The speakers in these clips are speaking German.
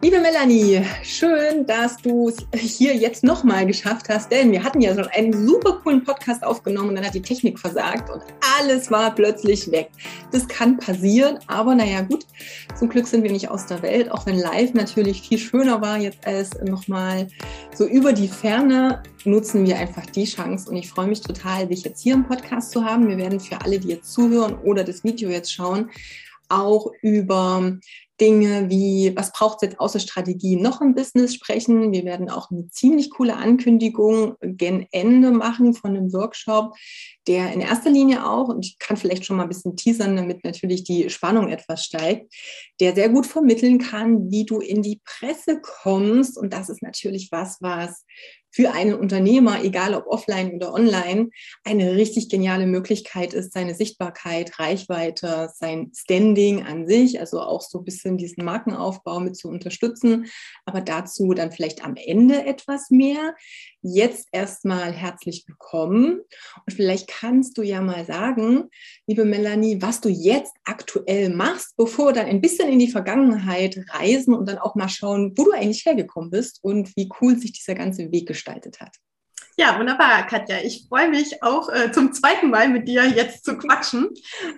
Liebe Melanie, schön, dass du es hier jetzt nochmal geschafft hast, denn wir hatten ja schon einen super coolen Podcast aufgenommen und dann hat die Technik versagt und alles war plötzlich weg. Das kann passieren, aber naja gut, zum Glück sind wir nicht aus der Welt, auch wenn live natürlich viel schöner war jetzt als nochmal so über die Ferne nutzen wir einfach die Chance und ich freue mich total, dich jetzt hier im Podcast zu haben. Wir werden für alle, die jetzt zuhören oder das Video jetzt schauen, auch über Dinge wie, was braucht es jetzt außer Strategie noch im Business sprechen. Wir werden auch eine ziemlich coole Ankündigung gen Ende machen von einem Workshop, der in erster Linie auch, und ich kann vielleicht schon mal ein bisschen teasern, damit natürlich die Spannung etwas steigt, der sehr gut vermitteln kann, wie du in die Presse kommst. Und das ist natürlich was, was für einen Unternehmer, egal ob offline oder online, eine richtig geniale Möglichkeit ist, seine Sichtbarkeit, Reichweite, sein Standing an sich, also auch so ein bisschen diesen Markenaufbau mit zu unterstützen. Aber dazu dann vielleicht am Ende etwas mehr. Jetzt erstmal herzlich willkommen und vielleicht kannst du ja mal sagen, liebe Melanie, was du jetzt aktuell machst, bevor wir dann ein bisschen in die Vergangenheit reisen und dann auch mal schauen, wo du eigentlich hergekommen bist und wie cool sich dieser ganze Weg gestaltet hat. Ja, wunderbar, Katja. Ich freue mich auch äh, zum zweiten Mal mit dir jetzt zu quatschen.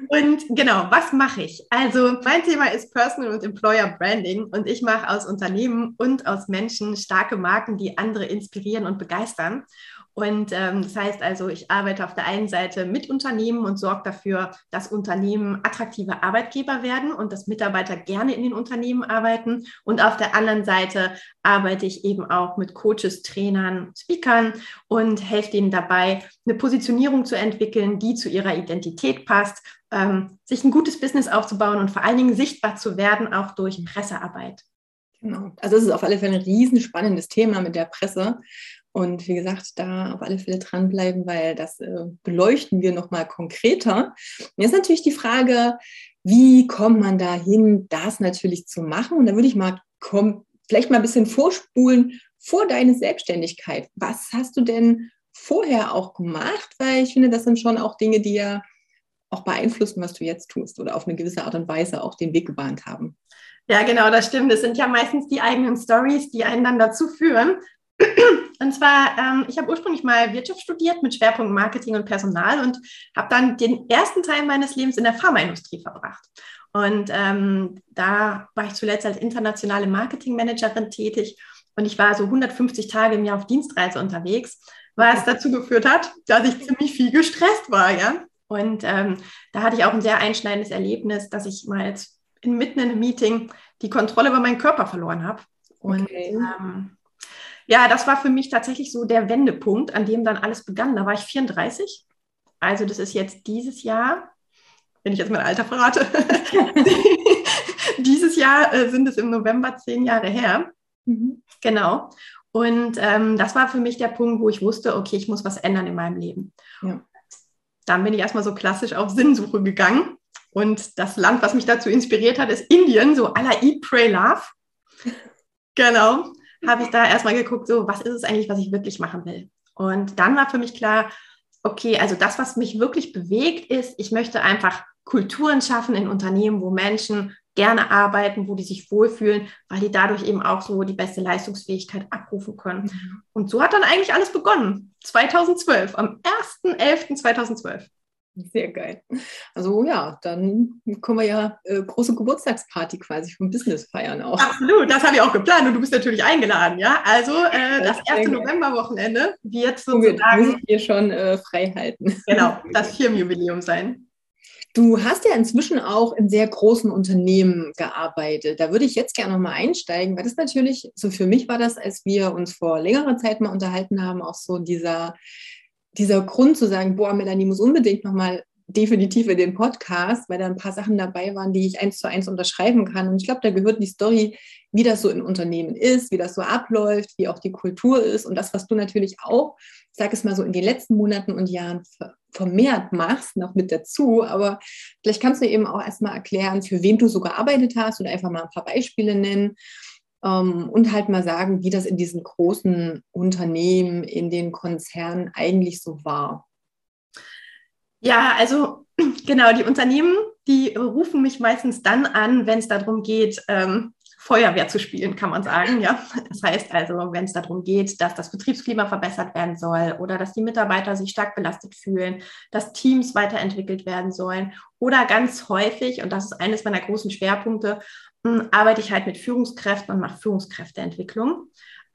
Und genau, was mache ich? Also mein Thema ist Personal und Employer Branding und ich mache aus Unternehmen und aus Menschen starke Marken, die andere inspirieren und begeistern. Und ähm, das heißt also, ich arbeite auf der einen Seite mit Unternehmen und sorge dafür, dass Unternehmen attraktive Arbeitgeber werden und dass Mitarbeiter gerne in den Unternehmen arbeiten. Und auf der anderen Seite arbeite ich eben auch mit Coaches, Trainern, Speakern und helfe denen dabei, eine Positionierung zu entwickeln, die zu ihrer Identität passt, ähm, sich ein gutes Business aufzubauen und vor allen Dingen sichtbar zu werden, auch durch Pressearbeit. Genau. Also es ist auf alle Fälle ein riesenspannendes Thema mit der Presse. Und wie gesagt, da auf alle Fälle dranbleiben, weil das äh, beleuchten wir nochmal konkreter. Und jetzt natürlich die Frage, wie kommt man dahin, das natürlich zu machen? Und da würde ich mal komm, vielleicht mal ein bisschen vorspulen vor deine Selbstständigkeit. Was hast du denn vorher auch gemacht? Weil ich finde, das sind schon auch Dinge, die ja auch beeinflussen, was du jetzt tust oder auf eine gewisse Art und Weise auch den Weg gebahnt haben. Ja, genau, das stimmt. Das sind ja meistens die eigenen Stories, die einen dann dazu führen. Und zwar, ähm, ich habe ursprünglich mal Wirtschaft studiert mit Schwerpunkt Marketing und Personal und habe dann den ersten Teil meines Lebens in der Pharmaindustrie verbracht. Und ähm, da war ich zuletzt als internationale Marketingmanagerin tätig und ich war so 150 Tage im Jahr auf Dienstreise unterwegs, was dazu geführt hat, dass ich ziemlich viel gestresst war, ja. Und ähm, da hatte ich auch ein sehr einschneidendes Erlebnis, dass ich mal jetzt inmitten in einem Meeting die Kontrolle über meinen Körper verloren habe. Und okay. ähm, ja, das war für mich tatsächlich so der Wendepunkt, an dem dann alles begann. Da war ich 34. Also das ist jetzt dieses Jahr, wenn ich jetzt mein Alter verrate, dieses Jahr äh, sind es im November zehn Jahre her. Mhm. Genau. Und ähm, das war für mich der Punkt, wo ich wusste, okay, ich muss was ändern in meinem Leben. Ja. Dann bin ich erstmal so klassisch auf Sinnsuche gegangen. Und das Land, was mich dazu inspiriert hat, ist Indien, so à la Eat, Pray, Love. Genau habe ich da erstmal geguckt, so, was ist es eigentlich, was ich wirklich machen will? Und dann war für mich klar, okay, also das, was mich wirklich bewegt, ist, ich möchte einfach Kulturen schaffen in Unternehmen, wo Menschen gerne arbeiten, wo die sich wohlfühlen, weil die dadurch eben auch so die beste Leistungsfähigkeit abrufen können. Mhm. Und so hat dann eigentlich alles begonnen. 2012, am 1.11.2012. Sehr geil. Also ja, dann können wir ja äh, große Geburtstagsparty quasi vom Business feiern auch. Absolut, das habe ich auch geplant und du bist natürlich eingeladen, ja. Also äh, das, erste Novemberwochenende wird sozusagen. Muss ich hier schon äh, frei halten. Genau, das Firmenjubiläum sein. Du hast ja inzwischen auch in sehr großen Unternehmen gearbeitet. Da würde ich jetzt gerne nochmal einsteigen, weil das natürlich, so für mich war das, als wir uns vor längerer Zeit mal unterhalten haben, auch so dieser dieser Grund zu sagen, boah, Melanie muss unbedingt nochmal definitiv in den Podcast, weil da ein paar Sachen dabei waren, die ich eins zu eins unterschreiben kann. Und ich glaube, da gehört die Story, wie das so im Unternehmen ist, wie das so abläuft, wie auch die Kultur ist und das, was du natürlich auch, ich sage es mal so, in den letzten Monaten und Jahren vermehrt machst, noch mit dazu. Aber vielleicht kannst du eben auch erstmal erklären, für wen du so gearbeitet hast und einfach mal ein paar Beispiele nennen. Ähm, und halt mal sagen, wie das in diesen großen Unternehmen, in den Konzernen eigentlich so war. Ja, also genau, die Unternehmen, die rufen mich meistens dann an, wenn es darum geht, ähm, Feuerwehr zu spielen, kann man sagen. Ja, das heißt also, wenn es darum geht, dass das Betriebsklima verbessert werden soll oder dass die Mitarbeiter sich stark belastet fühlen, dass Teams weiterentwickelt werden sollen oder ganz häufig, und das ist eines meiner großen Schwerpunkte, arbeite ich halt mit Führungskräften und mache Führungskräfteentwicklung.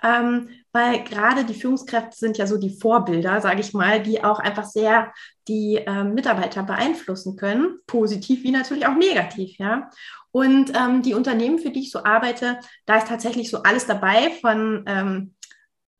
Ähm, weil gerade die Führungskräfte sind ja so die Vorbilder, sage ich mal, die auch einfach sehr die ähm, Mitarbeiter beeinflussen können, positiv wie natürlich auch negativ, ja. Und ähm, die Unternehmen, für die ich so arbeite, da ist tatsächlich so alles dabei von ähm,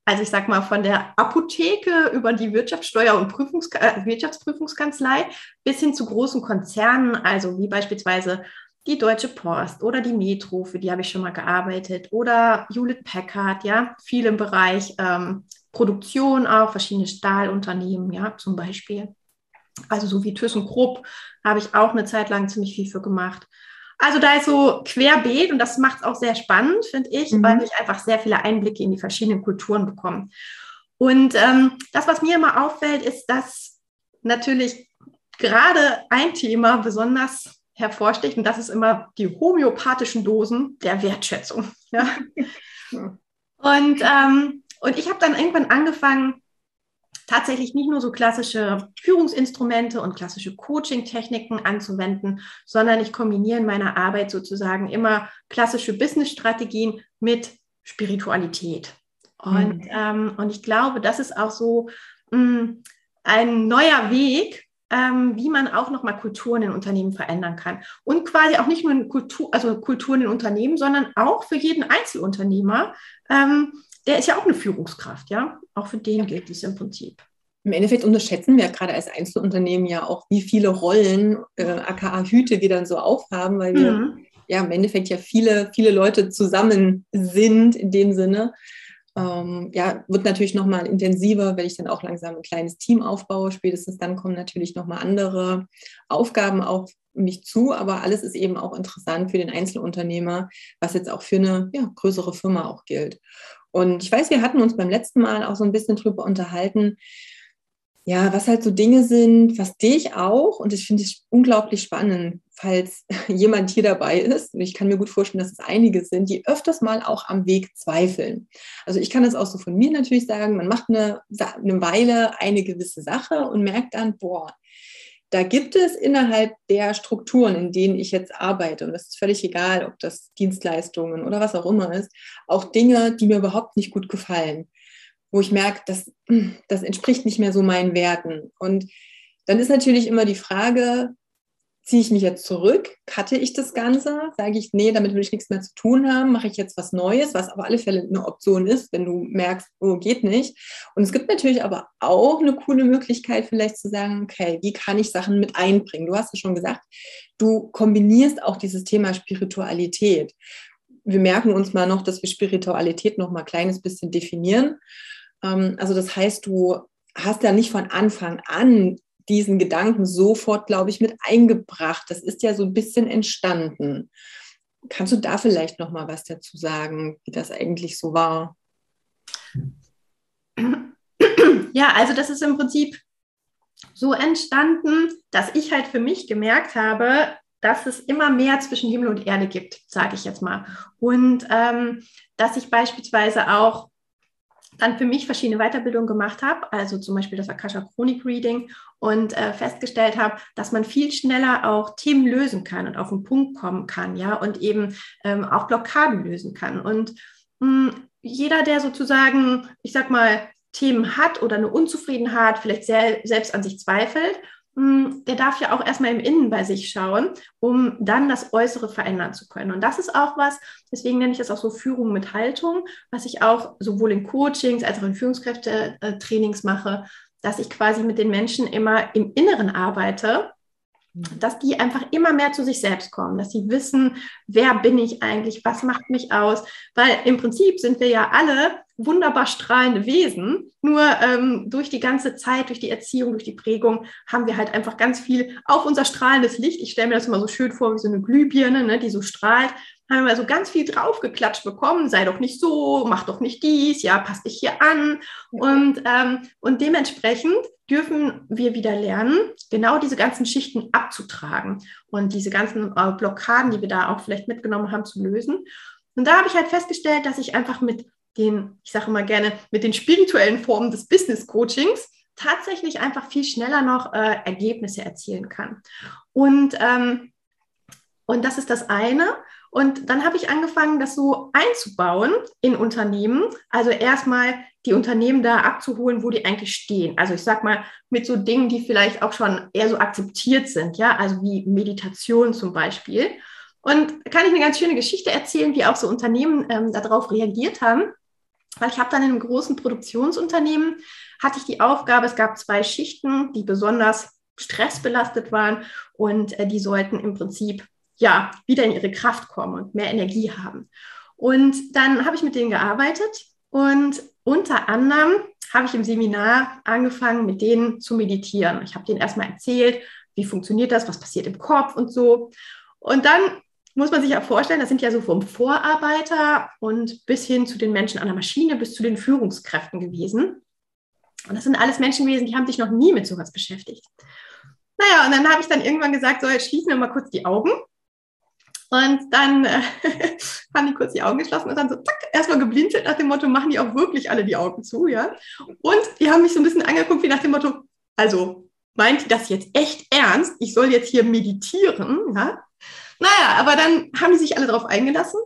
also ich sag mal von der Apotheke über die Wirtschaftssteuer- und Prüfungs äh, Wirtschaftsprüfungskanzlei bis hin zu großen Konzernen, also wie beispielsweise die Deutsche Post oder die Metro, für die habe ich schon mal gearbeitet, oder Hewlett Packard, ja, viel im Bereich ähm, Produktion auch, verschiedene Stahlunternehmen, ja, zum Beispiel. Also so wie ThyssenKrupp habe ich auch eine Zeit lang ziemlich viel für gemacht. Also da ist so querbeet und das macht es auch sehr spannend, finde ich, mhm. weil ich einfach sehr viele Einblicke in die verschiedenen Kulturen bekomme. Und ähm, das, was mir immer auffällt, ist, dass natürlich gerade ein Thema besonders hervorsticht. Und das ist immer die homöopathischen Dosen der Wertschätzung. Ja. Und, ähm, und ich habe dann irgendwann angefangen, tatsächlich nicht nur so klassische Führungsinstrumente und klassische Coaching-Techniken anzuwenden, sondern ich kombiniere in meiner Arbeit sozusagen immer klassische Business-Strategien mit Spiritualität. Und, mhm. ähm, und ich glaube, das ist auch so mh, mm, ein neuer Weg, ähm, wie man auch nochmal Kulturen in Unternehmen verändern kann. Und quasi auch nicht nur in Kultur, also Kulturen in Unternehmen, sondern auch für jeden Einzelunternehmer. Ähm, der ist ja auch eine Führungskraft, ja. Auch für den gilt es im Prinzip. Im Endeffekt unterschätzen wir gerade als Einzelunternehmen ja auch, wie viele Rollen, äh, aka Hüte, wir dann so aufhaben, weil wir mhm. ja im Endeffekt ja viele, viele Leute zusammen sind in dem Sinne ähm, ja, wird natürlich nochmal intensiver, wenn ich dann auch langsam ein kleines Team aufbaue. Spätestens dann kommen natürlich nochmal andere Aufgaben auf mich zu, aber alles ist eben auch interessant für den Einzelunternehmer, was jetzt auch für eine ja, größere Firma auch gilt. Und ich weiß, wir hatten uns beim letzten Mal auch so ein bisschen drüber unterhalten, ja, was halt so Dinge sind, was dich auch, und das finde ich unglaublich spannend, falls jemand hier dabei ist, und ich kann mir gut vorstellen, dass es einige sind, die öfters mal auch am Weg zweifeln. Also ich kann das auch so von mir natürlich sagen, man macht eine, eine Weile eine gewisse Sache und merkt dann, boah, da gibt es innerhalb der Strukturen, in denen ich jetzt arbeite, und das ist völlig egal, ob das Dienstleistungen oder was auch immer ist, auch Dinge, die mir überhaupt nicht gut gefallen wo ich merke, das, das entspricht nicht mehr so meinen Werten. Und dann ist natürlich immer die Frage, ziehe ich mich jetzt zurück, cutte ich das Ganze, sage ich, nee, damit will ich nichts mehr zu tun haben, mache ich jetzt was Neues, was auf alle Fälle eine Option ist, wenn du merkst, oh, geht nicht. Und es gibt natürlich aber auch eine coole Möglichkeit, vielleicht zu sagen, okay, wie kann ich Sachen mit einbringen? Du hast es schon gesagt, du kombinierst auch dieses Thema Spiritualität. Wir merken uns mal noch, dass wir Spiritualität noch mal ein kleines bisschen definieren. Ähm, also das heißt, du hast ja nicht von Anfang an diesen Gedanken sofort, glaube ich, mit eingebracht. Das ist ja so ein bisschen entstanden. Kannst du da vielleicht noch mal was dazu sagen, wie das eigentlich so war? Ja, also das ist im Prinzip so entstanden, dass ich halt für mich gemerkt habe, dass es immer mehr zwischen Himmel und Erde gibt, sage ich jetzt mal. Und ähm, dass ich beispielsweise auch dann für mich verschiedene Weiterbildungen gemacht habe, also zum Beispiel das Akasha Chronic Reading und äh, festgestellt habe, dass man viel schneller auch Themen lösen kann und auf den Punkt kommen kann, ja, und eben ähm, auch Blockaden lösen kann. Und mh, hm, jeder, der sozusagen, ich sag mal, Themen hat oder eine Unzufriedenheit, vielleicht sehr, selbst an sich zweifelt der darf ja auch erstmal im Innen bei sich schauen, um dann das Äußere verändern zu können. Und das ist auch was, deswegen nenne ich das auch so Führung mit Haltung, was ich auch sowohl in Coachings als auch in Führungskräftetrainings mache, dass ich quasi mit den Menschen immer im Inneren arbeite Mhm. dass die einfach immer mehr zu sich selbst kommen, dass sie wissen, wer bin ich eigentlich, was macht mich aus, weil im Prinzip sind wir ja alle wunderbar strahlende Wesen, nur ähm, durch die ganze Zeit, durch die Erziehung, durch die Prägung haben wir halt einfach ganz viel auf unser strahlendes Licht. Ich stelle mir das immer so schön vor wie so eine Glühbirne, ne, die so strahlt haben wir also ganz viel draufgeklatscht bekommen, sei doch nicht so, mach doch nicht dies, ja, pass dich hier an. Und, ähm, und dementsprechend dürfen wir wieder lernen, genau diese ganzen Schichten abzutragen und diese ganzen äh, Blockaden, die wir da auch vielleicht mitgenommen haben, zu lösen. Und da habe ich halt festgestellt, dass ich einfach mit den, ich sage immer gerne, mit den spirituellen Formen des Business Coachings tatsächlich einfach viel schneller noch äh, Ergebnisse erzielen kann. Und, ähm, und das ist das eine. Und dann habe ich angefangen, das so einzubauen in Unternehmen. Also erstmal die Unternehmen da abzuholen, wo die eigentlich stehen. Also ich sag mal, mit so Dingen, die vielleicht auch schon eher so akzeptiert sind, ja, also wie Meditation zum Beispiel. Und kann ich eine ganz schöne Geschichte erzählen, wie auch so Unternehmen ähm, darauf reagiert haben. Weil ich habe dann in einem großen Produktionsunternehmen, hatte ich die Aufgabe, es gab zwei Schichten, die besonders stressbelastet waren und äh, die sollten im Prinzip ja, wieder in ihre Kraft kommen und mehr Energie haben. Und dann habe ich mit denen gearbeitet und unter anderem habe ich im Seminar angefangen, mit denen zu meditieren. Ich habe denen erstmal erzählt, wie funktioniert das, was passiert im Kopf und so. Und dann muss man sich ja vorstellen, das sind ja so vom Vorarbeiter und bis hin zu den Menschen an der Maschine, bis zu den Führungskräften gewesen. Und das sind alles Menschen gewesen, die haben sich noch nie mit sowas beschäftigt. Naja, und dann habe ich dann irgendwann gesagt, so, jetzt schließen wir mal kurz die Augen und dann äh, haben die kurz die Augen geschlossen und dann so, zack, erstmal geblinzelt nach dem Motto, machen die auch wirklich alle die Augen zu, ja. Und die haben mich so ein bisschen angeguckt wie nach dem Motto, also meint die das jetzt echt ernst? Ich soll jetzt hier meditieren, ja. Naja, aber dann haben die sich alle darauf eingelassen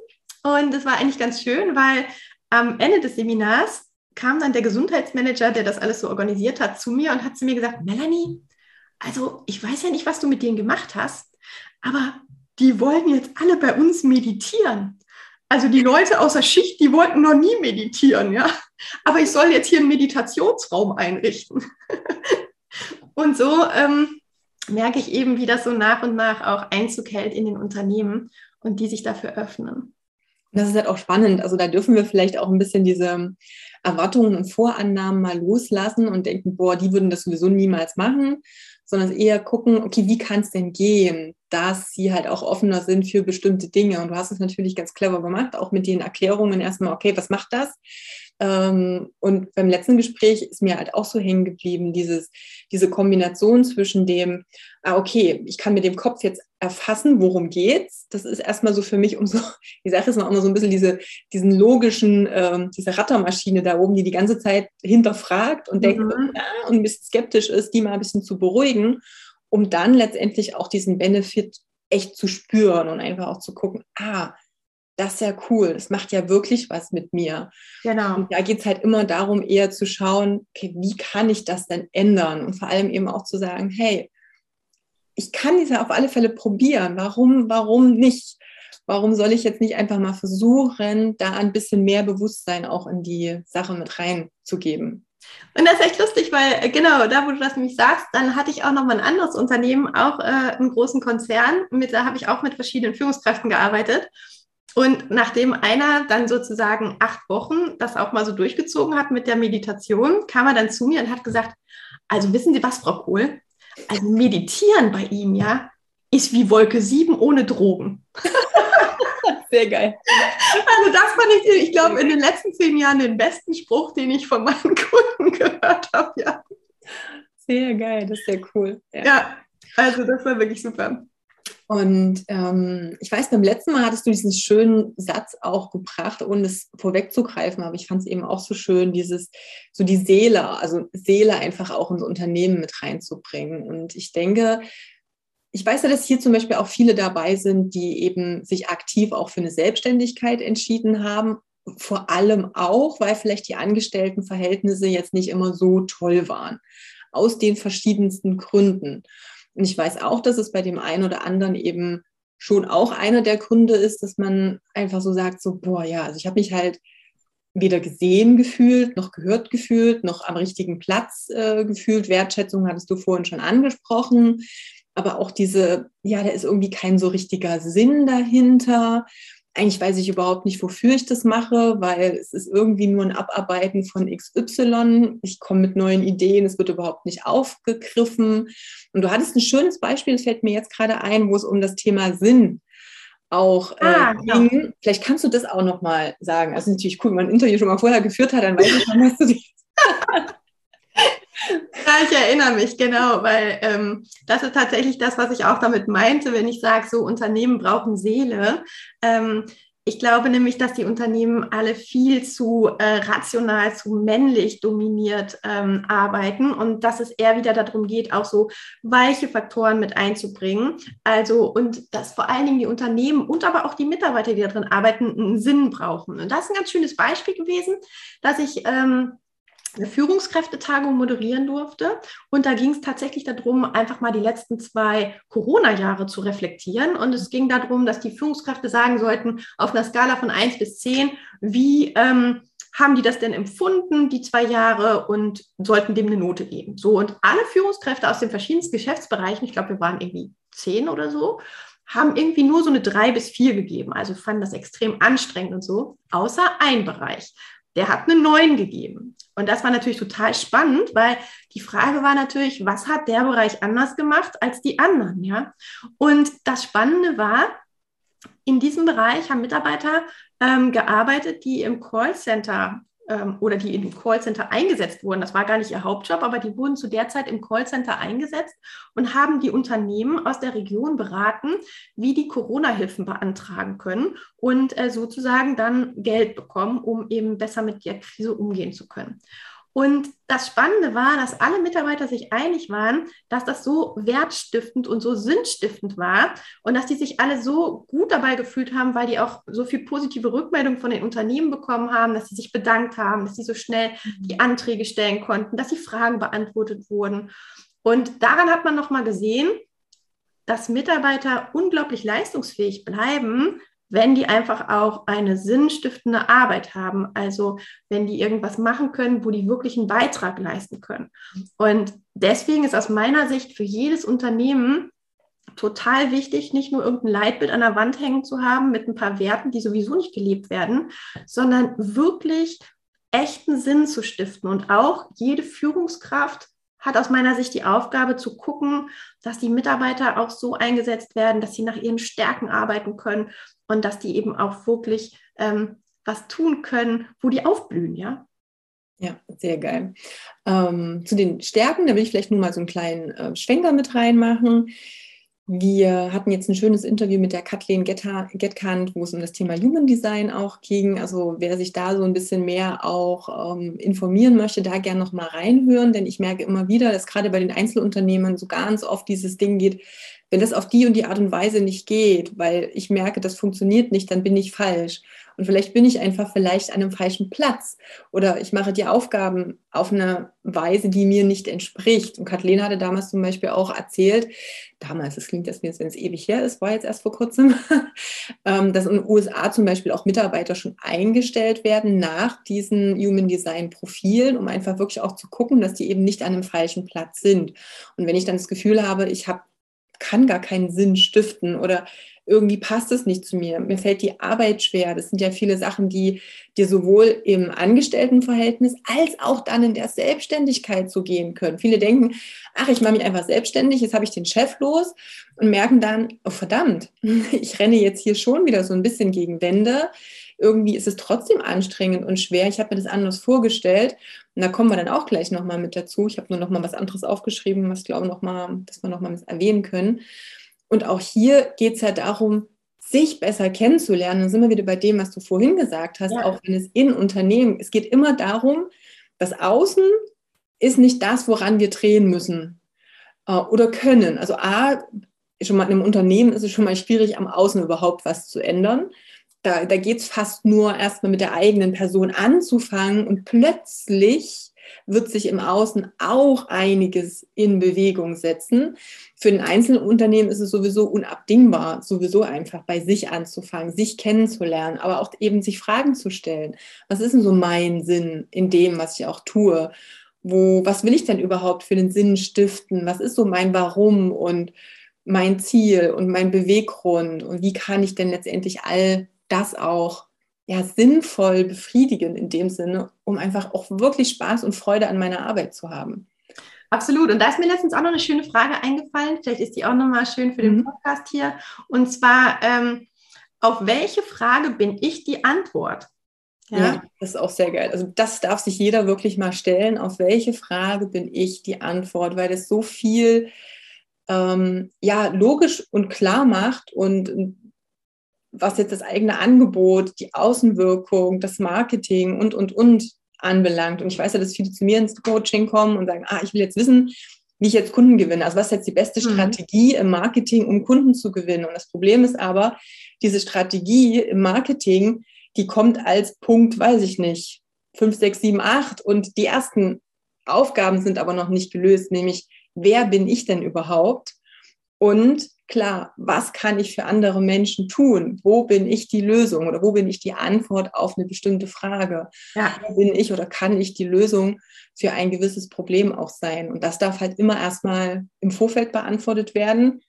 und das war eigentlich ganz schön, weil am Ende des Seminars kam dann der Gesundheitsmanager, der das alles so organisiert hat, zu mir und hat zu mir gesagt, Melanie, also ich weiß ja nicht, was du mit denen gemacht hast, aber die wollen jetzt alle bei uns meditieren. Also die Leute aus der Schicht, die wollten noch nie meditieren, ja. Aber ich soll jetzt hier einen Meditationsraum einrichten. und so ähm, merke ich eben, wie das so nach und nach auch Einzug hält in den Unternehmen und die sich dafür öffnen. Das ist halt auch spannend. Also da dürfen wir vielleicht auch ein bisschen diese Erwartungen und Vorannahmen mal loslassen und denken, boah, die würden das sowieso niemals machen, sondern eher gucken, okay, wie kann es denn gehen, dass sie halt auch offener sind für bestimmte Dinge. Und du hast es natürlich ganz clever gemacht, auch mit den Erklärungen erstmal, okay, was macht das? Ähm, und beim letzten Gespräch ist mir halt auch so hängen geblieben, dieses, diese Kombination zwischen dem, ah, okay, ich kann mit dem Kopf jetzt erfassen, worum geht's. Das ist erstmal so für mich um so, ich sage jetzt mal immer so ein bisschen diese, diesen logischen, ähm, diese Rattermaschine da oben, die die ganze Zeit hinterfragt und denkt mhm. ja, und ein bisschen skeptisch ist, die mal ein bisschen zu beruhigen, um dann letztendlich auch diesen Benefit echt zu spüren und einfach auch zu gucken, ah, das ist ja cool, das macht ja wirklich was mit mir. Genau. Und da geht es halt immer darum, eher zu schauen, okay, wie kann ich das denn ändern? Und vor allem eben auch zu sagen, hey, ich kann das ja auf alle Fälle probieren. Warum, warum nicht? Warum soll ich jetzt nicht einfach mal versuchen, da ein bisschen mehr Bewusstsein auch in die Sache mit reinzugeben? Und das ist echt lustig, weil äh, genau, da wo du das nämlich sagst, dann hatte ich auch noch mal ein anderes Unternehmen, auch äh, einen großen Konzern, mit, da habe ich auch mit verschiedenen Führungskräften gearbeitet. Und nachdem einer dann sozusagen acht Wochen das auch mal so durchgezogen hat mit der Meditation, kam er dann zu mir und hat gesagt, also wissen Sie was, Frau Kohl? Also meditieren bei ihm, ja, ist wie Wolke 7 ohne Drogen. Sehr geil. Also das fand ich, ich glaube, in den letzten zehn Jahren den besten Spruch, den ich von meinen Kunden gehört habe, ja. Sehr geil, das ist sehr cool. Ja, ja also das war wirklich super. Und ähm, ich weiß, beim letzten Mal hattest du diesen schönen Satz auch gebracht, ohne es vorwegzugreifen, aber ich fand es eben auch so schön, dieses, so die Seele, also Seele einfach auch ins Unternehmen mit reinzubringen. Und ich denke, ich weiß ja, dass hier zum Beispiel auch viele dabei sind, die eben sich aktiv auch für eine Selbstständigkeit entschieden haben. Vor allem auch, weil vielleicht die Angestelltenverhältnisse jetzt nicht immer so toll waren. Aus den verschiedensten Gründen. Und ich weiß auch, dass es bei dem einen oder anderen eben schon auch einer der Gründe ist, dass man einfach so sagt, so, boah, ja, also ich habe mich halt weder gesehen gefühlt, noch gehört gefühlt, noch am richtigen Platz äh, gefühlt. Wertschätzung hattest du vorhin schon angesprochen. aber auch diese, ja, da ist irgendwie kein so richtiger Sinn dahinter. Eigentlich weiß ich überhaupt nicht, wofür ich das mache, weil es ist irgendwie nur ein Abarbeiten von XY. Ich komme mit neuen Ideen, es wird überhaupt nicht aufgegriffen. Und du hattest ein schönes Beispiel, das fällt mir jetzt gerade ein, wo es um das Thema Sinn auch äh, ah, genau. ging. Vielleicht kannst du das auch nochmal sagen. Also natürlich cool, wenn man ein Interview schon mal vorher geführt hat, dann weiß ich schon, was du Ja, ich erinnere mich, genau, weil ähm, das ist tatsächlich das, was ich auch damit meinte, wenn ich sage, so Unternehmen brauchen Seele. Ähm, ich glaube nämlich, dass die Unternehmen alle viel zu äh, rational, zu männlich dominiert ähm, arbeiten und dass es eher wieder darum geht, auch so weiche Faktoren mit einzubringen. Also und dass vor allen Dingen die Unternehmen und aber auch die Mitarbeiter, die darin arbeiten, einen Sinn brauchen. Und das ist ein ganz schönes Beispiel gewesen, dass ich ähm, eine Führungskräftetagung moderieren durfte. Und da ging es tatsächlich darum, einfach mal die letzten zwei Corona-Jahre zu reflektieren. Und es ging darum, dass die Führungskräfte sagen sollten, auf einer Skala von 1 bis 10, wie ähm, haben die das denn empfunden, die zwei Jahre, und sollten dem eine Note geben. So, und alle Führungskräfte aus den verschiedensten Geschäftsbereichen, ich glaube, wir waren irgendwie zehn oder so, haben irgendwie nur so eine drei bis vier gegeben. Also fanden das extrem anstrengend und so, außer ein Bereich der hat eine 9 gegeben. Und das war natürlich total spannend, weil die Frage war natürlich, was hat der Bereich anders gemacht als die anderen, ja? Und das Spannende war, in diesem Bereich haben Mitarbeiter ähm, gearbeitet, die im Callcenter ähm, oder die dem Callcenter eingesetzt wurden. Das war gar nicht ihr Hauptjob, aber die wurden zu der Zeit im Callcenter eingesetzt und haben die Unternehmen aus der Region beraten, wie die Corona-Hilfen beantragen können und äh, sozusagen dann Geld bekommen, um eben besser mit der Krise umgehen zu können. Und das Spannende war, dass alle Mitarbeiter sich einig waren, dass das so wertstiftend und so sinnstiftend war und dass die sich alle so gut dabei gefühlt haben, weil die auch so viel positive Rückmeldung von den Unternehmen bekommen haben, dass sie sich bedankt haben, dass sie so schnell die mhm. Anträge stellen konnten, dass die Fragen beantwortet wurden. Und daran hat man nochmal gesehen, dass Mitarbeiter unglaublich leistungsfähig bleiben, wenn die einfach auch eine sinnstiftende Arbeit haben, also wenn die irgendwas machen können, wo die wirklich einen Beitrag leisten können. Und deswegen ist aus meiner Sicht für jedes Unternehmen total wichtig, nicht nur irgendein Leitbild an der Wand hängen zu haben mit ein paar Werten, die sowieso nicht gelebt werden, sondern wirklich echten Sinn zu stiften und auch jede Führungskraft hat aus meiner Sicht die Aufgabe zu gucken, dass die Mitarbeiter auch so eingesetzt werden, dass sie nach ihren Stärken arbeiten können und dass die eben auch wirklich ähm, was tun können, wo die aufblühen, ja. Ja, sehr geil. Ähm, zu den Stärken, da will ich vielleicht nur mal so einen kleinen äh, Schwenker mit reinmachen. Wir hatten jetzt ein schönes Interview mit der Kathleen Getkant, wo es um das Thema Human Design auch ging. Also wer sich da so ein bisschen mehr auch ähm, informieren möchte, da gerne noch mal reinhören, denn ich merke immer wieder, dass gerade bei den Einzelunternehmen so ganz oft dieses Ding geht, wenn das auf die und die Art und Weise nicht geht, weil ich merke, das funktioniert nicht, dann bin ich falsch. Und vielleicht bin ich einfach vielleicht an einem falschen Platz oder ich mache die Aufgaben auf eine Weise, die mir nicht entspricht. Und Kathleen hatte damals zum Beispiel auch erzählt, damals, das klingt jetzt, wenn es ewig her ist, war jetzt erst vor kurzem, ähm, dass in den USA zum Beispiel auch Mitarbeiter schon eingestellt werden nach diesen Human Design Profilen, um einfach wirklich auch zu gucken, dass die eben nicht an einem falschen Platz sind. Und wenn ich dann das Gefühl habe, ich habe kann gar keinen Sinn stiften oder irgendwie passt es nicht zu mir. Mir fällt die Arbeit schwer. Das sind ja viele Sachen, die dir sowohl im Angestelltenverhältnis als auch dann in der Selbstständigkeit so gehen können. Viele denken, ach, ich mache mich einfach selbstständig, jetzt habe ich den Chef los und merken dann, oh verdammt, ich renne jetzt hier schon wieder so ein bisschen gegen Wände irgendwie ist es trotzdem anstrengend und schwer. Ich habe mir das anders vorgestellt. Und da kommen wir dann auch gleich nochmal mit dazu. Ich habe nur nochmal was anderes aufgeschrieben, was ich glaube nochmal, dass wir nochmal erwähnen können. Und auch hier geht es ja darum, sich besser kennenzulernen. Dann sind wir wieder bei dem, was du vorhin gesagt hast, ja. auch wenn es in Unternehmen, es geht immer darum, das Außen ist nicht das, woran wir drehen müssen äh, oder können. Also A, schon mal in einem Unternehmen ist es schon mal schwierig, am Außen überhaupt was zu ändern da, da geht es fast nur erstmal mit der eigenen Person anzufangen und plötzlich wird sich im Außen auch einiges in Bewegung setzen. Für den einzelnen Unternehmen ist es sowieso unabdingbar, sowieso einfach bei sich anzufangen, sich kennenzulernen, aber auch eben sich Fragen zu stellen. Was ist denn so mein Sinn in dem, was ich auch tue? Wo, was will ich denn überhaupt für den Sinn stiften? Was ist so mein Warum? Und mein Ziel und mein Beweggrund und wie kann ich denn letztendlich all das auch ja, sinnvoll befriedigen in dem Sinne, um einfach auch wirklich Spaß und Freude an meiner Arbeit zu haben. Absolut. Und da ist mir letztens auch noch eine schöne Frage eingefallen. Vielleicht ist die auch nochmal schön für den mhm. Podcast hier. Und zwar, ähm, auf welche Frage bin ich die Antwort? Ja? ja? das ist auch sehr geil. Also das darf sich jeder wirklich mal stellen. Auf welche Frage bin ich die Antwort? Weil das so viel ähm, ja logisch und klar macht und was jetzt das eigene Angebot, die Außenwirkung, das Marketing und und und anbelangt. Und ich weiß ja, dass viele zu mir ins Coaching kommen und sagen, ah, ich will jetzt wissen, wie ich jetzt Kunden gewinne. Also was ist jetzt die beste mhm. Strategie im Marketing, um Kunden zu gewinnen? Und das Problem ist aber, diese Strategie im Marketing, die kommt als Punkt, weiß ich nicht, 5, 6, 7, 8 und die ersten Aufgaben sind aber noch nicht gelöst, nämlich wer bin ich denn überhaupt? Und klar, was kann ich für andere Menschen tun? Wo bin ich die Lösung oder wo bin ich die Antwort auf eine bestimmte Frage? Ja. Wo bin ich oder kann ich die Lösung für ein gewisses Problem auch sein? Und das darf halt immer erstmal im Vorfeld beantwortet werden,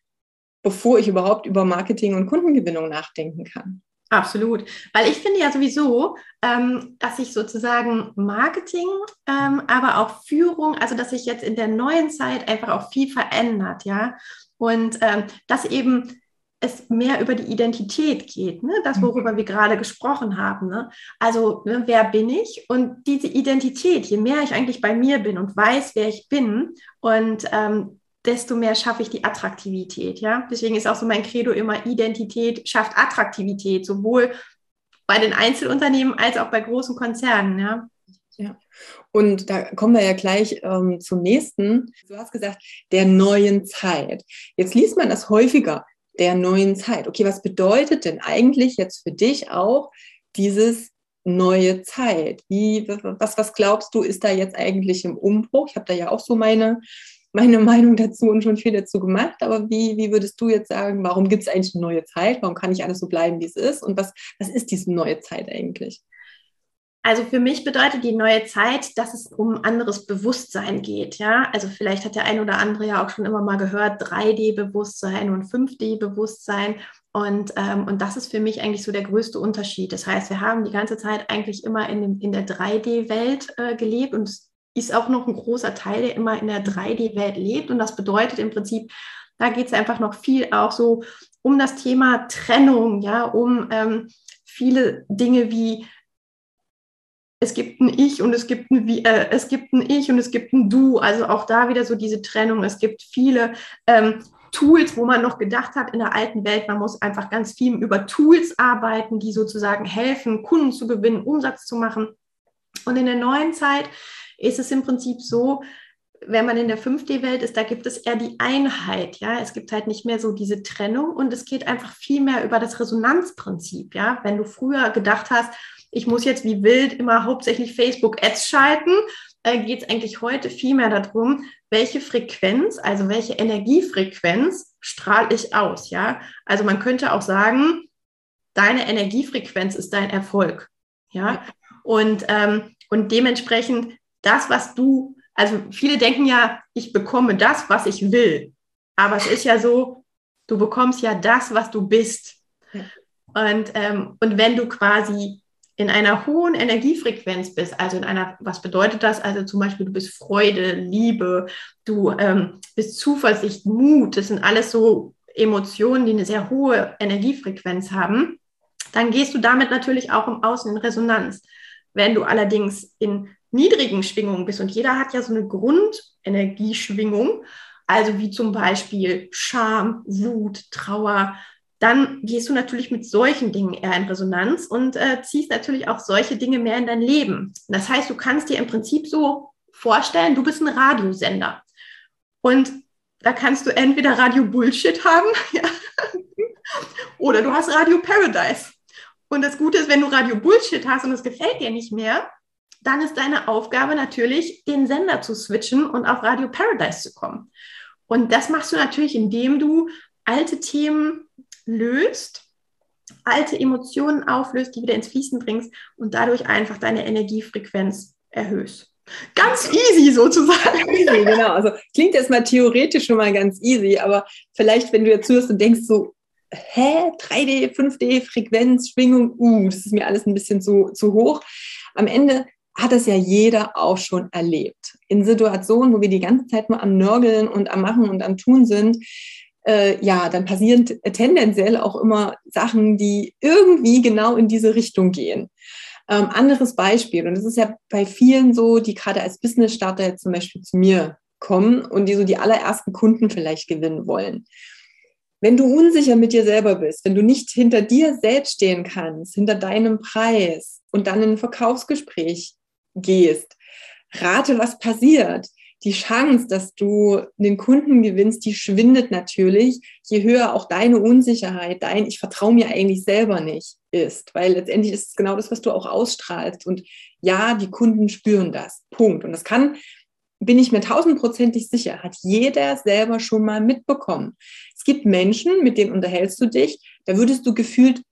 bevor ich überhaupt über Marketing und Kundengewinnung nachdenken kann. Absolut, weil ich finde ja sowieso, ähm, dass sich sozusagen Marketing, ähm, aber auch Führung, also dass sich jetzt in der neuen Zeit einfach auch viel verändert, ja. Und ähm, dass eben es mehr über die Identität geht, ne? das, mhm. worüber wir gerade gesprochen haben. Ne? Also, ne, wer bin ich? Und diese Identität, je mehr ich eigentlich bei mir bin und weiß, wer ich bin, und ähm, desto mehr schaffe ich die Attraktivität. Ja? Deswegen ist auch so mein Credo immer, Identität schafft Attraktivität, sowohl bei den Einzelunternehmen als auch bei großen Konzernen. Ja? Ja. Und da kommen wir ja gleich ähm, zum nächsten. Du hast gesagt, der neuen Zeit. Jetzt liest man das häufiger, der neuen Zeit. Okay, was bedeutet denn eigentlich jetzt für dich auch dieses neue Zeit? Wie, was, was glaubst du, ist da jetzt eigentlich im Umbruch? Ich habe da ja auch so meine meine Meinung dazu und schon viel dazu gemacht. Aber wie, wie würdest du jetzt sagen, warum gibt es eigentlich eine neue Zeit? Warum kann nicht alles so bleiben, wie es ist? Und was, was ist diese neue Zeit eigentlich? Also für mich bedeutet die neue Zeit, dass es um anderes Bewusstsein geht. Ja, also vielleicht hat der ein oder andere ja auch schon immer mal gehört, 3D-Bewusstsein und 5D-Bewusstsein. Und, ähm, und das ist für mich eigentlich so der größte Unterschied. Das heißt, wir haben die ganze Zeit eigentlich immer in, in der 3D-Welt äh, gelebt und es ist auch noch ein großer Teil, der immer in der 3D-Welt lebt. Und das bedeutet im Prinzip, da geht es einfach noch viel auch so um das Thema Trennung, ja, um ähm, viele Dinge wie es gibt ein Ich und es gibt ein, äh, es gibt ein Ich und es gibt ein Du. Also auch da wieder so diese Trennung. Es gibt viele ähm, Tools, wo man noch gedacht hat in der alten Welt, man muss einfach ganz viel über Tools arbeiten, die sozusagen helfen, Kunden zu gewinnen, Umsatz zu machen. Und in der neuen Zeit ist es im Prinzip so, wenn man in der 5D-Welt ist, da gibt es eher die Einheit, ja. Es gibt halt nicht mehr so diese Trennung und es geht einfach viel mehr über das Resonanzprinzip, ja. Wenn du früher gedacht hast, ich muss jetzt wie wild immer hauptsächlich Facebook-Ads schalten, äh, geht es eigentlich heute viel mehr darum, welche Frequenz, also welche Energiefrequenz strahle ich aus, ja. Also man könnte auch sagen, deine Energiefrequenz ist dein Erfolg, ja. Und, ähm, und dementsprechend das, was du, also viele denken ja, ich bekomme das, was ich will. Aber es ist ja so, du bekommst ja das, was du bist. Und, ähm, und wenn du quasi in einer hohen Energiefrequenz bist, also in einer, was bedeutet das? Also zum Beispiel, du bist Freude, Liebe, du ähm, bist Zuversicht, Mut, das sind alles so Emotionen, die eine sehr hohe Energiefrequenz haben, dann gehst du damit natürlich auch im Außen in Resonanz. Wenn du allerdings in niedrigen Schwingungen bist und jeder hat ja so eine Grundenergieschwingung, also wie zum Beispiel Scham, Wut, Trauer, dann gehst du natürlich mit solchen Dingen eher in Resonanz und äh, ziehst natürlich auch solche Dinge mehr in dein Leben. Das heißt, du kannst dir im Prinzip so vorstellen, du bist ein Radiosender. Und da kannst du entweder Radio Bullshit haben ja, oder du hast Radio Paradise. Und das Gute ist, wenn du Radio Bullshit hast und es gefällt dir nicht mehr, dann ist deine Aufgabe natürlich, den Sender zu switchen und auf Radio Paradise zu kommen. Und das machst du natürlich, indem du alte Themen löst, alte Emotionen auflöst, die wieder ins Fließen bringst und dadurch einfach deine Energiefrequenz erhöhst. Ganz easy sozusagen. Easy, genau. Also klingt erstmal theoretisch schon mal ganz easy, aber vielleicht, wenn du jetzt zuhörst und denkst so, hä, 3D, 5D, Frequenz, Schwingung, uh, das ist mir alles ein bisschen zu, zu hoch. Am Ende hat es ja jeder auch schon erlebt. In Situationen, wo wir die ganze Zeit nur am Nörgeln und am Machen und am Tun sind, äh, ja, dann passieren tendenziell auch immer Sachen, die irgendwie genau in diese Richtung gehen. Ähm, anderes Beispiel, und das ist ja bei vielen so, die gerade als Business-Starter jetzt zum Beispiel zu mir kommen und die so die allerersten Kunden vielleicht gewinnen wollen. Wenn du unsicher mit dir selber bist, wenn du nicht hinter dir selbst stehen kannst, hinter deinem Preis und dann in ein Verkaufsgespräch gehst, rate, was passiert die Chance, dass du den Kunden gewinnst, die schwindet natürlich, je höher auch deine Unsicherheit, dein Ich vertraue mir eigentlich selber nicht ist. Weil letztendlich ist es genau das, was du auch ausstrahlst. Und ja, die Kunden spüren das. Punkt. Und das kann, bin ich mir tausendprozentig sicher, hat jeder selber schon mal mitbekommen. Es gibt Menschen, mit denen unterhältst du dich, da würdest du gefühlt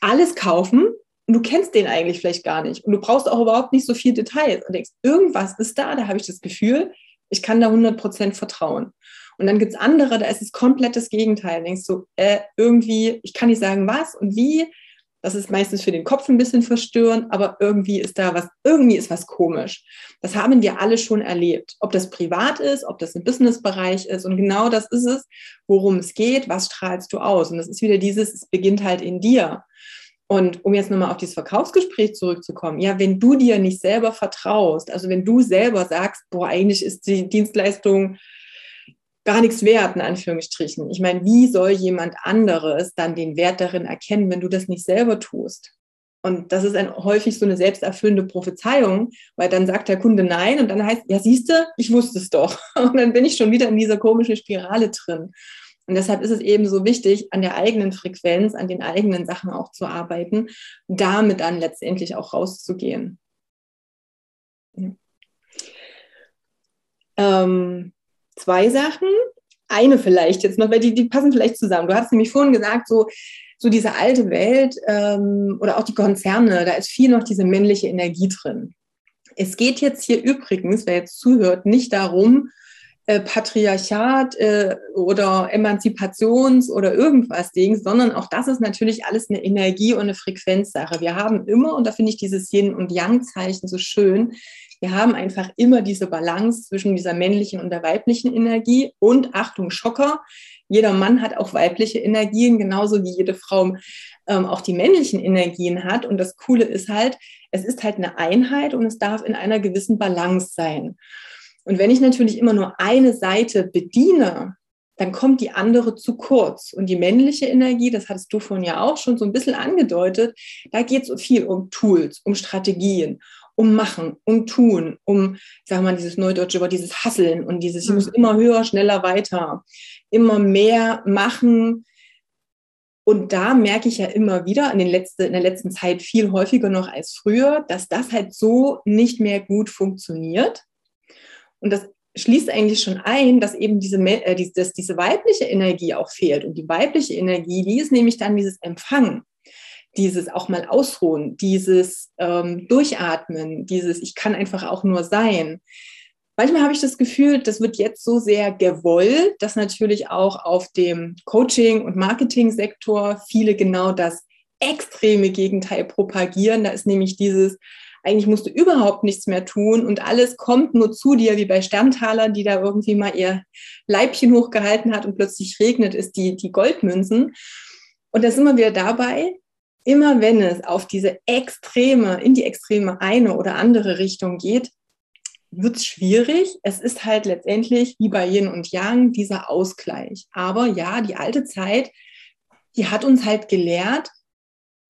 alles kaufen, und du kennst den eigentlich vielleicht gar nicht. Und du brauchst auch überhaupt nicht so viel Details. Und denkst, irgendwas ist da, da habe ich das Gefühl, ich kann da 100% vertrauen. Und dann gibt es andere, da ist es komplett das Gegenteil. Denkst du, äh, irgendwie, ich kann nicht sagen, was und wie. Das ist meistens für den Kopf ein bisschen verstörend, aber irgendwie ist da was, irgendwie ist was komisch. Das haben wir alle schon erlebt. Ob das privat ist, ob das im Businessbereich ist. Und genau das ist es, worum es geht. Was strahlst du aus? Und das ist wieder dieses, es beginnt halt in dir. Und um jetzt nochmal auf dieses Verkaufsgespräch zurückzukommen, ja, wenn du dir nicht selber vertraust, also wenn du selber sagst, boah, eigentlich ist die Dienstleistung gar nichts wert, in Anführungsstrichen. Ich meine, wie soll jemand anderes dann den Wert darin erkennen, wenn du das nicht selber tust? Und das ist ein, häufig so eine selbsterfüllende Prophezeiung, weil dann sagt der Kunde nein und dann heißt, ja, siehst du, ich wusste es doch. Und dann bin ich schon wieder in dieser komischen Spirale drin. Und deshalb ist es eben so wichtig, an der eigenen Frequenz, an den eigenen Sachen auch zu arbeiten, damit dann letztendlich auch rauszugehen. Ähm, zwei Sachen. Eine vielleicht jetzt noch, weil die, die passen vielleicht zusammen. Du hast nämlich vorhin gesagt, so, so diese alte Welt ähm, oder auch die Konzerne, da ist viel noch diese männliche Energie drin. Es geht jetzt hier übrigens, wer jetzt zuhört, nicht darum, äh, Patriarchat äh, oder Emanzipations- oder irgendwas Ding, sondern auch das ist natürlich alles eine Energie- und eine Frequenzsache. Wir haben immer, und da finde ich dieses Yin- und Yang-Zeichen so schön, wir haben einfach immer diese Balance zwischen dieser männlichen und der weiblichen Energie und Achtung, Schocker. Jeder Mann hat auch weibliche Energien, genauso wie jede Frau ähm, auch die männlichen Energien hat. Und das Coole ist halt, es ist halt eine Einheit und es darf in einer gewissen Balance sein. Und wenn ich natürlich immer nur eine Seite bediene, dann kommt die andere zu kurz. Und die männliche Energie, das hattest du vorhin ja auch schon so ein bisschen angedeutet, da geht es so viel um Tools, um Strategien, um Machen, um Tun, um, sag mal, dieses neudeutsche Wort, dieses Hasseln und dieses, ich muss mhm. immer höher, schneller, weiter, immer mehr machen. Und da merke ich ja immer wieder in, den letzten, in der letzten Zeit viel häufiger noch als früher, dass das halt so nicht mehr gut funktioniert. Und das schließt eigentlich schon ein, dass eben diese, äh, dass diese weibliche Energie auch fehlt. Und die weibliche Energie, die ist nämlich dann dieses Empfangen, dieses auch mal ausruhen, dieses ähm, Durchatmen, dieses Ich kann einfach auch nur sein. Manchmal habe ich das Gefühl, das wird jetzt so sehr gewollt, dass natürlich auch auf dem Coaching- und Marketing-Sektor viele genau das extreme Gegenteil propagieren. Da ist nämlich dieses, eigentlich musst du überhaupt nichts mehr tun und alles kommt nur zu dir, wie bei Sterntaler, die da irgendwie mal ihr Leibchen hochgehalten hat und plötzlich regnet es die, die Goldmünzen. Und da sind wir wieder dabei, immer wenn es auf diese extreme, in die extreme eine oder andere Richtung geht, wird es schwierig. Es ist halt letztendlich wie bei Yin und Yang dieser Ausgleich. Aber ja, die alte Zeit, die hat uns halt gelehrt,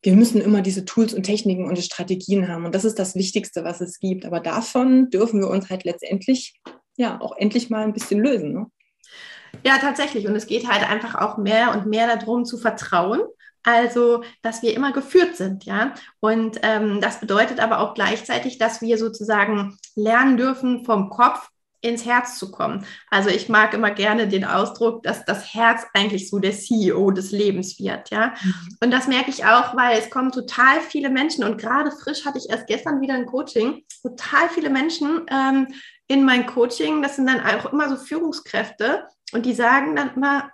wir müssen immer diese Tools und Techniken und Strategien haben. Und das ist das Wichtigste, was es gibt. Aber davon dürfen wir uns halt letztendlich ja auch endlich mal ein bisschen lösen. Ne? Ja, tatsächlich. Und es geht halt einfach auch mehr und mehr darum zu vertrauen. Also, dass wir immer geführt sind, ja. Und ähm, das bedeutet aber auch gleichzeitig, dass wir sozusagen lernen dürfen, vom Kopf ins Herz zu kommen. Also ich mag immer gerne den Ausdruck, dass das Herz eigentlich so der CEO des Lebens wird, ja. Mhm. Und das merke ich auch, weil es kommen total viele Menschen und gerade frisch hatte ich erst gestern wieder ein Coaching, total viele Menschen ähm, in mein Coaching, das sind dann auch immer so Führungskräfte und die sagen dann immer,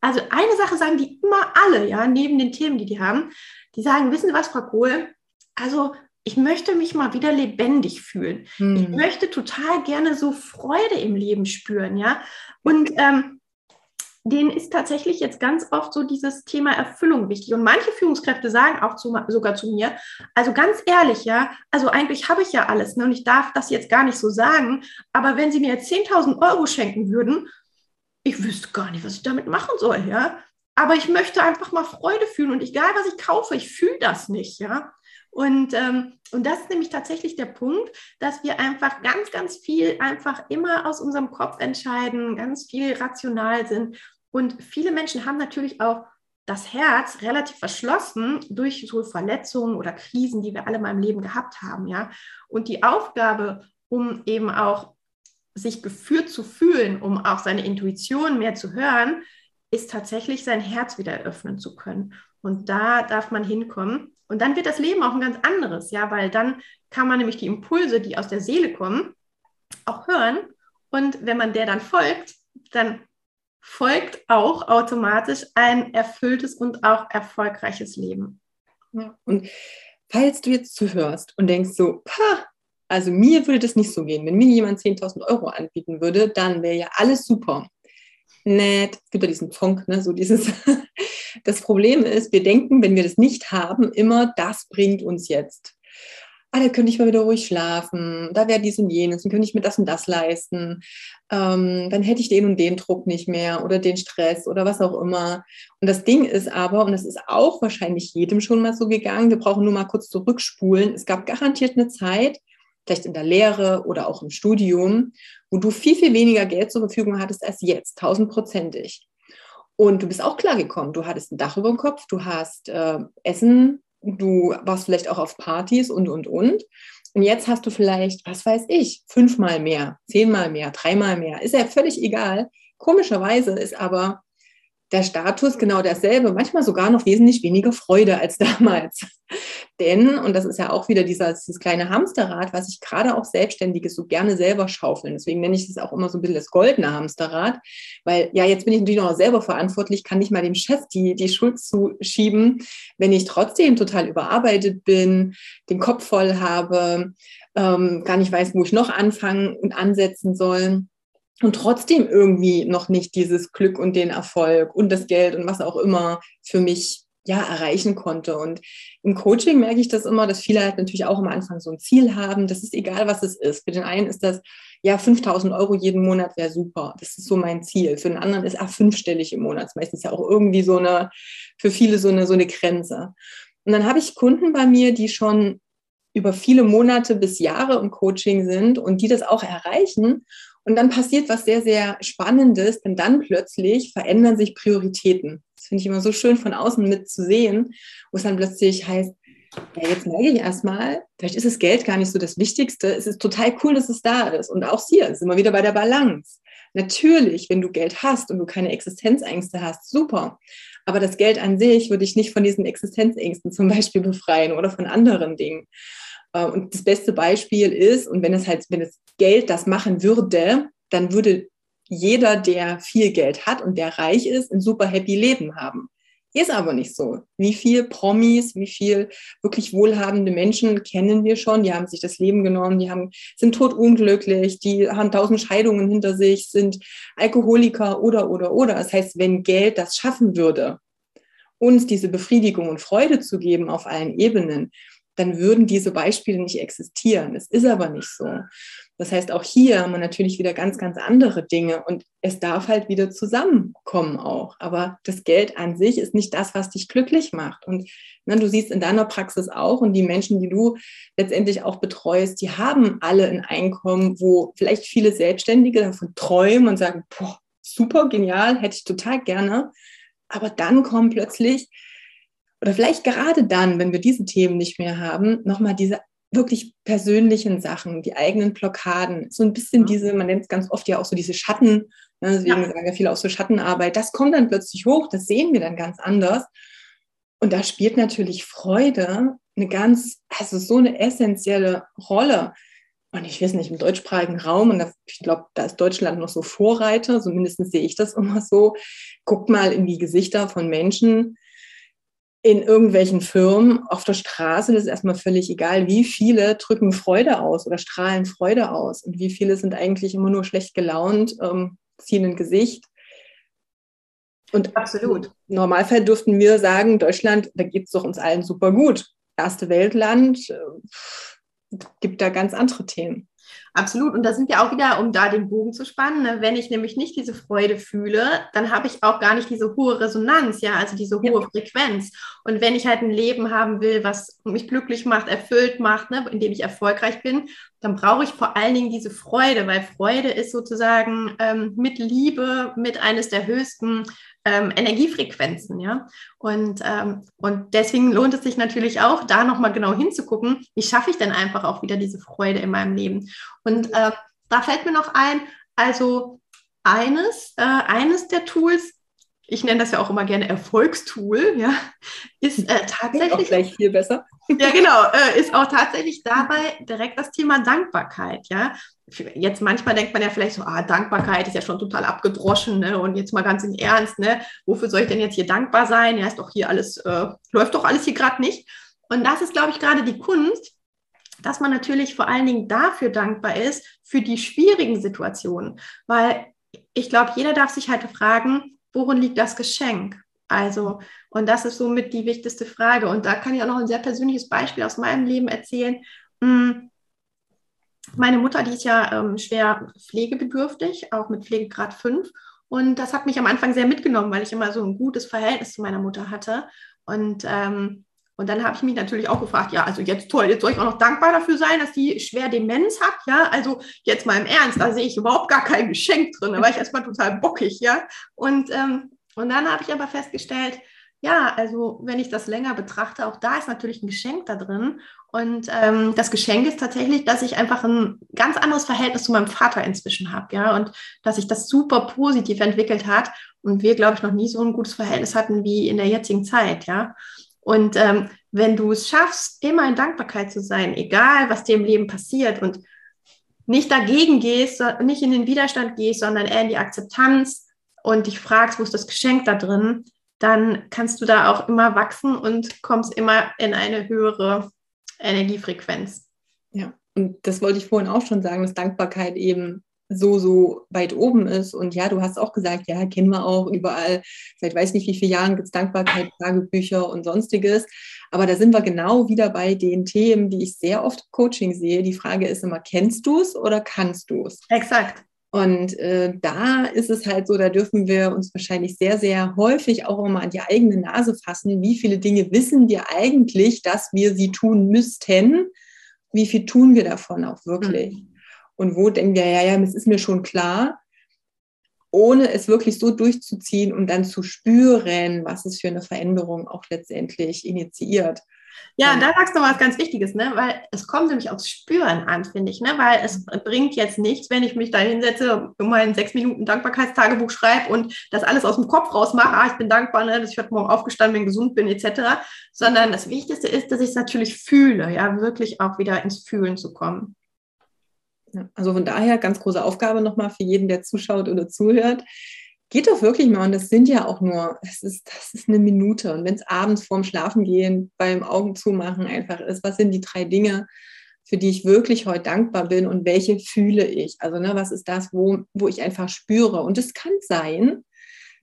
also eine Sache sagen die immer alle, ja, neben den Themen, die die haben, die sagen, wissen Sie was, Frau Kohl, also ich möchte mich mal wieder lebendig fühlen. Hm. Ich möchte total gerne so Freude im Leben spüren, ja. Und ähm, denen ist tatsächlich jetzt ganz oft so dieses Thema Erfüllung wichtig. Und manche Führungskräfte sagen auch zu, sogar zu mir, also ganz ehrlich, ja, also eigentlich habe ich ja alles ne, und ich darf das jetzt gar nicht so sagen, aber wenn Sie mir jetzt 10.000 Euro schenken würden, ich wüsste gar nicht, was ich damit machen soll, ja. Aber ich möchte einfach mal Freude fühlen und egal, was ich kaufe, ich fühle das nicht, ja. Und, ähm, und das ist nämlich tatsächlich der Punkt, dass wir einfach ganz, ganz viel einfach immer aus unserem Kopf entscheiden, ganz viel rational sind. Und viele Menschen haben natürlich auch das Herz relativ verschlossen durch so Verletzungen oder Krisen, die wir alle mal im Leben gehabt haben, ja. Und die Aufgabe, um eben auch sich geführt zu fühlen, um auch seine Intuition mehr zu hören, ist tatsächlich sein Herz wieder eröffnen zu können. Und da darf man hinkommen. Und dann wird das Leben auch ein ganz anderes, ja, weil dann kann man nämlich die Impulse, die aus der Seele kommen, auch hören. Und wenn man der dann folgt, dann folgt auch automatisch ein erfülltes und auch erfolgreiches Leben. Ja, und falls du jetzt zuhörst und denkst so, pa, also mir würde das nicht so gehen. Wenn mir jemand 10.000 Euro anbieten würde, dann wäre ja alles super. Nett, es gibt ja diesen Funk, ne, so dieses, Das Problem ist, wir denken, wenn wir das nicht haben, immer, das bringt uns jetzt. Ah, da könnte ich mal wieder ruhig schlafen, da wäre dies und jenes, dann könnte ich mir das und das leisten, ähm, dann hätte ich den und den Druck nicht mehr oder den Stress oder was auch immer. Und das Ding ist aber, und das ist auch wahrscheinlich jedem schon mal so gegangen, wir brauchen nur mal kurz zurückspulen, es gab garantiert eine Zeit, vielleicht in der Lehre oder auch im Studium, wo du viel, viel weniger Geld zur Verfügung hattest als jetzt, tausendprozentig. Und du bist auch klargekommen. Du hattest ein Dach über dem Kopf, du hast äh, Essen, du warst vielleicht auch auf Partys und, und, und. Und jetzt hast du vielleicht, was weiß ich, fünfmal mehr, zehnmal mehr, dreimal mehr. Ist ja völlig egal. Komischerweise ist aber der Status genau derselbe, manchmal sogar noch wesentlich weniger Freude als damals. Denn, und das ist ja auch wieder dieser, dieses kleine Hamsterrad, was ich gerade auch Selbstständige so gerne selber schaufeln. Deswegen nenne ich das auch immer so ein bisschen das goldene Hamsterrad, weil ja, jetzt bin ich natürlich noch selber verantwortlich, kann nicht mal dem Chef die, die Schuld zuschieben, wenn ich trotzdem total überarbeitet bin, den Kopf voll habe, ähm, gar nicht weiß, wo ich noch anfangen und ansetzen soll und trotzdem irgendwie noch nicht dieses Glück und den Erfolg und das Geld und was auch immer für mich ja erreichen konnte. Und im Coaching merke ich das immer, dass viele halt natürlich auch am Anfang so ein Ziel haben. Das ist egal, was es ist. Für den einen ist das, ja, 5000 Euro jeden Monat wäre super. Das ist so mein Ziel. Für den anderen ist, ah, fünfstellig im Monat. Das ist meistens ja auch irgendwie so eine, für viele so eine, so eine Grenze. Und dann habe ich Kunden bei mir, die schon über viele Monate bis Jahre im Coaching sind und die das auch erreichen und dann passiert was sehr, sehr Spannendes, denn dann plötzlich verändern sich Prioritäten. Das finde ich immer so schön von außen mit zu sehen, wo es dann plötzlich heißt, ja, jetzt merke ich erstmal, vielleicht ist das Geld gar nicht so das Wichtigste. Es ist total cool, dass es da ist. Und auch hier sind wir wieder bei der Balance. Natürlich, wenn du Geld hast und du keine Existenzängste hast, super. Aber das Geld an sich würde ich nicht von diesen Existenzängsten zum Beispiel befreien oder von anderen Dingen. Äh, und das beste Beispiel ist, und wenn es halt, wenn es Geld das machen würde, dann würde jeder, der viel Geld hat und der reich ist, ein super happy Leben haben. Ist aber nicht so. Wie viel Promis, wie viel wirklich wohlhabende Menschen kennen wir schon? Die haben sich das Leben genommen, die haben, sind totunglücklich, die haben tausend Scheidungen hinter sich, sind Alkoholiker oder, oder, oder. Das heißt, wenn Geld das schaffen würde, uns diese Befriedigung und Freude zu geben auf allen Ebenen, dann würden diese Beispiele nicht existieren. Es ist aber nicht so. Das heißt, auch hier haben wir natürlich wieder ganz, ganz andere Dinge und es darf halt wieder zusammenkommen auch. Aber das Geld an sich ist nicht das, was dich glücklich macht. Und ne, du siehst in deiner Praxis auch und die Menschen, die du letztendlich auch betreust, die haben alle ein Einkommen, wo vielleicht viele Selbstständige davon träumen und sagen, boah, super, genial, hätte ich total gerne. Aber dann kommen plötzlich oder vielleicht gerade dann, wenn wir diese Themen nicht mehr haben, nochmal diese wirklich persönlichen Sachen, die eigenen Blockaden, so ein bisschen diese, man nennt es ganz oft ja auch so diese Schatten, ne, deswegen ja. sagen ja viele auch so Schattenarbeit, das kommt dann plötzlich hoch, das sehen wir dann ganz anders. Und da spielt natürlich Freude eine ganz, also so eine essentielle Rolle. Und ich weiß nicht, im deutschsprachigen Raum, und da, ich glaube, da ist Deutschland noch so Vorreiter, zumindest sehe ich das immer so. Guckt mal in die Gesichter von Menschen, in irgendwelchen Firmen auf der Straße, das ist erstmal völlig egal, wie viele drücken Freude aus oder strahlen Freude aus und wie viele sind eigentlich immer nur schlecht gelaunt, ähm, ziehen ein Gesicht. Und absolut. Im Normalfall dürften wir sagen, Deutschland, da geht es doch uns allen super gut. Erste Weltland, äh, gibt da ganz andere Themen. Absolut. Und da sind wir auch wieder, um da den Bogen zu spannen. Ne? Wenn ich nämlich nicht diese Freude fühle, dann habe ich auch gar nicht diese hohe Resonanz, ja, also diese hohe ja. Frequenz. Und wenn ich halt ein Leben haben will, was mich glücklich macht, erfüllt macht, ne, in dem ich erfolgreich bin, dann brauche ich vor allen Dingen diese Freude, weil Freude ist sozusagen ähm, mit Liebe, mit eines der höchsten ähm, Energiefrequenzen, ja. Und, ähm, und deswegen lohnt es sich natürlich auch, da nochmal genau hinzugucken, wie schaffe ich denn einfach auch wieder diese Freude in meinem Leben. Und äh, da fällt mir noch ein, also eines, äh, eines der Tools, ich nenne das ja auch immer gerne Erfolgstool, ja, ist äh, tatsächlich. Auch gleich viel besser. Ja, genau, äh, ist auch tatsächlich dabei direkt das Thema Dankbarkeit, ja. Jetzt manchmal denkt man ja vielleicht so, ah, Dankbarkeit ist ja schon total abgedroschen, ne? Und jetzt mal ganz im Ernst, ne? Wofür soll ich denn jetzt hier dankbar sein? Ja, ist doch hier alles, äh, läuft doch alles hier gerade nicht. Und das ist, glaube ich, gerade die Kunst, dass man natürlich vor allen Dingen dafür dankbar ist, für die schwierigen Situationen. Weil ich glaube, jeder darf sich halt fragen, worin liegt das Geschenk? Also, und das ist somit die wichtigste Frage. Und da kann ich auch noch ein sehr persönliches Beispiel aus meinem Leben erzählen. Hm, meine Mutter, die ist ja ähm, schwer pflegebedürftig, auch mit Pflegegrad 5. Und das hat mich am Anfang sehr mitgenommen, weil ich immer so ein gutes Verhältnis zu meiner Mutter hatte. Und, ähm, und dann habe ich mich natürlich auch gefragt, ja, also jetzt toll, jetzt soll ich auch noch dankbar dafür sein, dass die schwer Demenz hat, ja. Also jetzt mal im Ernst, da sehe ich überhaupt gar kein Geschenk drin. Da war ich erstmal total bockig, ja. Und ähm, und dann habe ich aber festgestellt, ja, also wenn ich das länger betrachte, auch da ist natürlich ein Geschenk da drin. Und ähm, das Geschenk ist tatsächlich, dass ich einfach ein ganz anderes Verhältnis zu meinem Vater inzwischen habe, ja, und dass sich das super positiv entwickelt hat und wir, glaube ich, noch nie so ein gutes Verhältnis hatten wie in der jetzigen Zeit, ja. Und ähm, wenn du es schaffst, immer in Dankbarkeit zu sein, egal was dir im Leben passiert und nicht dagegen gehst, nicht in den Widerstand gehst, sondern eher in die Akzeptanz, und dich fragst, wo ist das Geschenk da drin, dann kannst du da auch immer wachsen und kommst immer in eine höhere Energiefrequenz. Ja, und das wollte ich vorhin auch schon sagen, dass Dankbarkeit eben so, so weit oben ist. Und ja, du hast auch gesagt, ja, kennen wir auch überall, seit weiß nicht wie vielen Jahren gibt es Dankbarkeit, Tagebücher und sonstiges. Aber da sind wir genau wieder bei den Themen, die ich sehr oft im Coaching sehe. Die Frage ist immer, kennst du es oder kannst du es? Exakt. Und äh, da ist es halt so, da dürfen wir uns wahrscheinlich sehr, sehr häufig auch immer an die eigene Nase fassen. Wie viele Dinge wissen wir eigentlich, dass wir sie tun müssten? Wie viel tun wir davon auch wirklich? Mhm. Und wo denken wir, ja, ja, es ist mir schon klar, ohne es wirklich so durchzuziehen und dann zu spüren, was es für eine Veränderung auch letztendlich initiiert. Ja, da sagst du was ganz Wichtiges, ne? weil es kommt nämlich aufs Spüren an, finde ich, ne? weil es bringt jetzt nichts, wenn ich mich da hinsetze und mein sechs Minuten Dankbarkeitstagebuch schreibe und das alles aus dem Kopf rausmache, ah, ich bin dankbar, ne, dass ich heute Morgen aufgestanden bin, gesund bin, etc., sondern das Wichtigste ist, dass ich es natürlich fühle, ja, wirklich auch wieder ins Fühlen zu kommen. Ja, also von daher ganz große Aufgabe nochmal für jeden, der zuschaut oder zuhört geht doch wirklich mal. Und das sind ja auch nur, das ist, das ist eine Minute. Und wenn es abends vorm Schlafengehen beim Augen zumachen einfach ist, was sind die drei Dinge, für die ich wirklich heute dankbar bin und welche fühle ich? Also, ne, was ist das, wo, wo ich einfach spüre? Und es kann sein,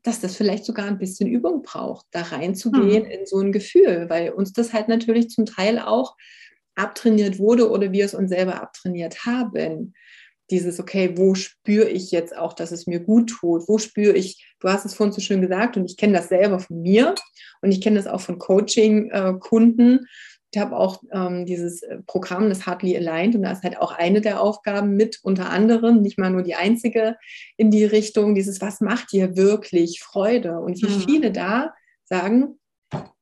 dass das vielleicht sogar ein bisschen Übung braucht, da reinzugehen mhm. in so ein Gefühl, weil uns das halt natürlich zum Teil auch abtrainiert wurde oder wir es uns selber abtrainiert haben dieses, okay, wo spüre ich jetzt auch, dass es mir gut tut? Wo spüre ich, du hast es vorhin so schön gesagt und ich kenne das selber von mir und ich kenne das auch von Coaching-Kunden. Ich habe auch ähm, dieses äh, Programm, das Hardly Aligned, und da ist halt auch eine der Aufgaben mit, unter anderem, nicht mal nur die einzige in die Richtung, dieses, was macht dir wirklich Freude? Und wie mhm. viele da sagen,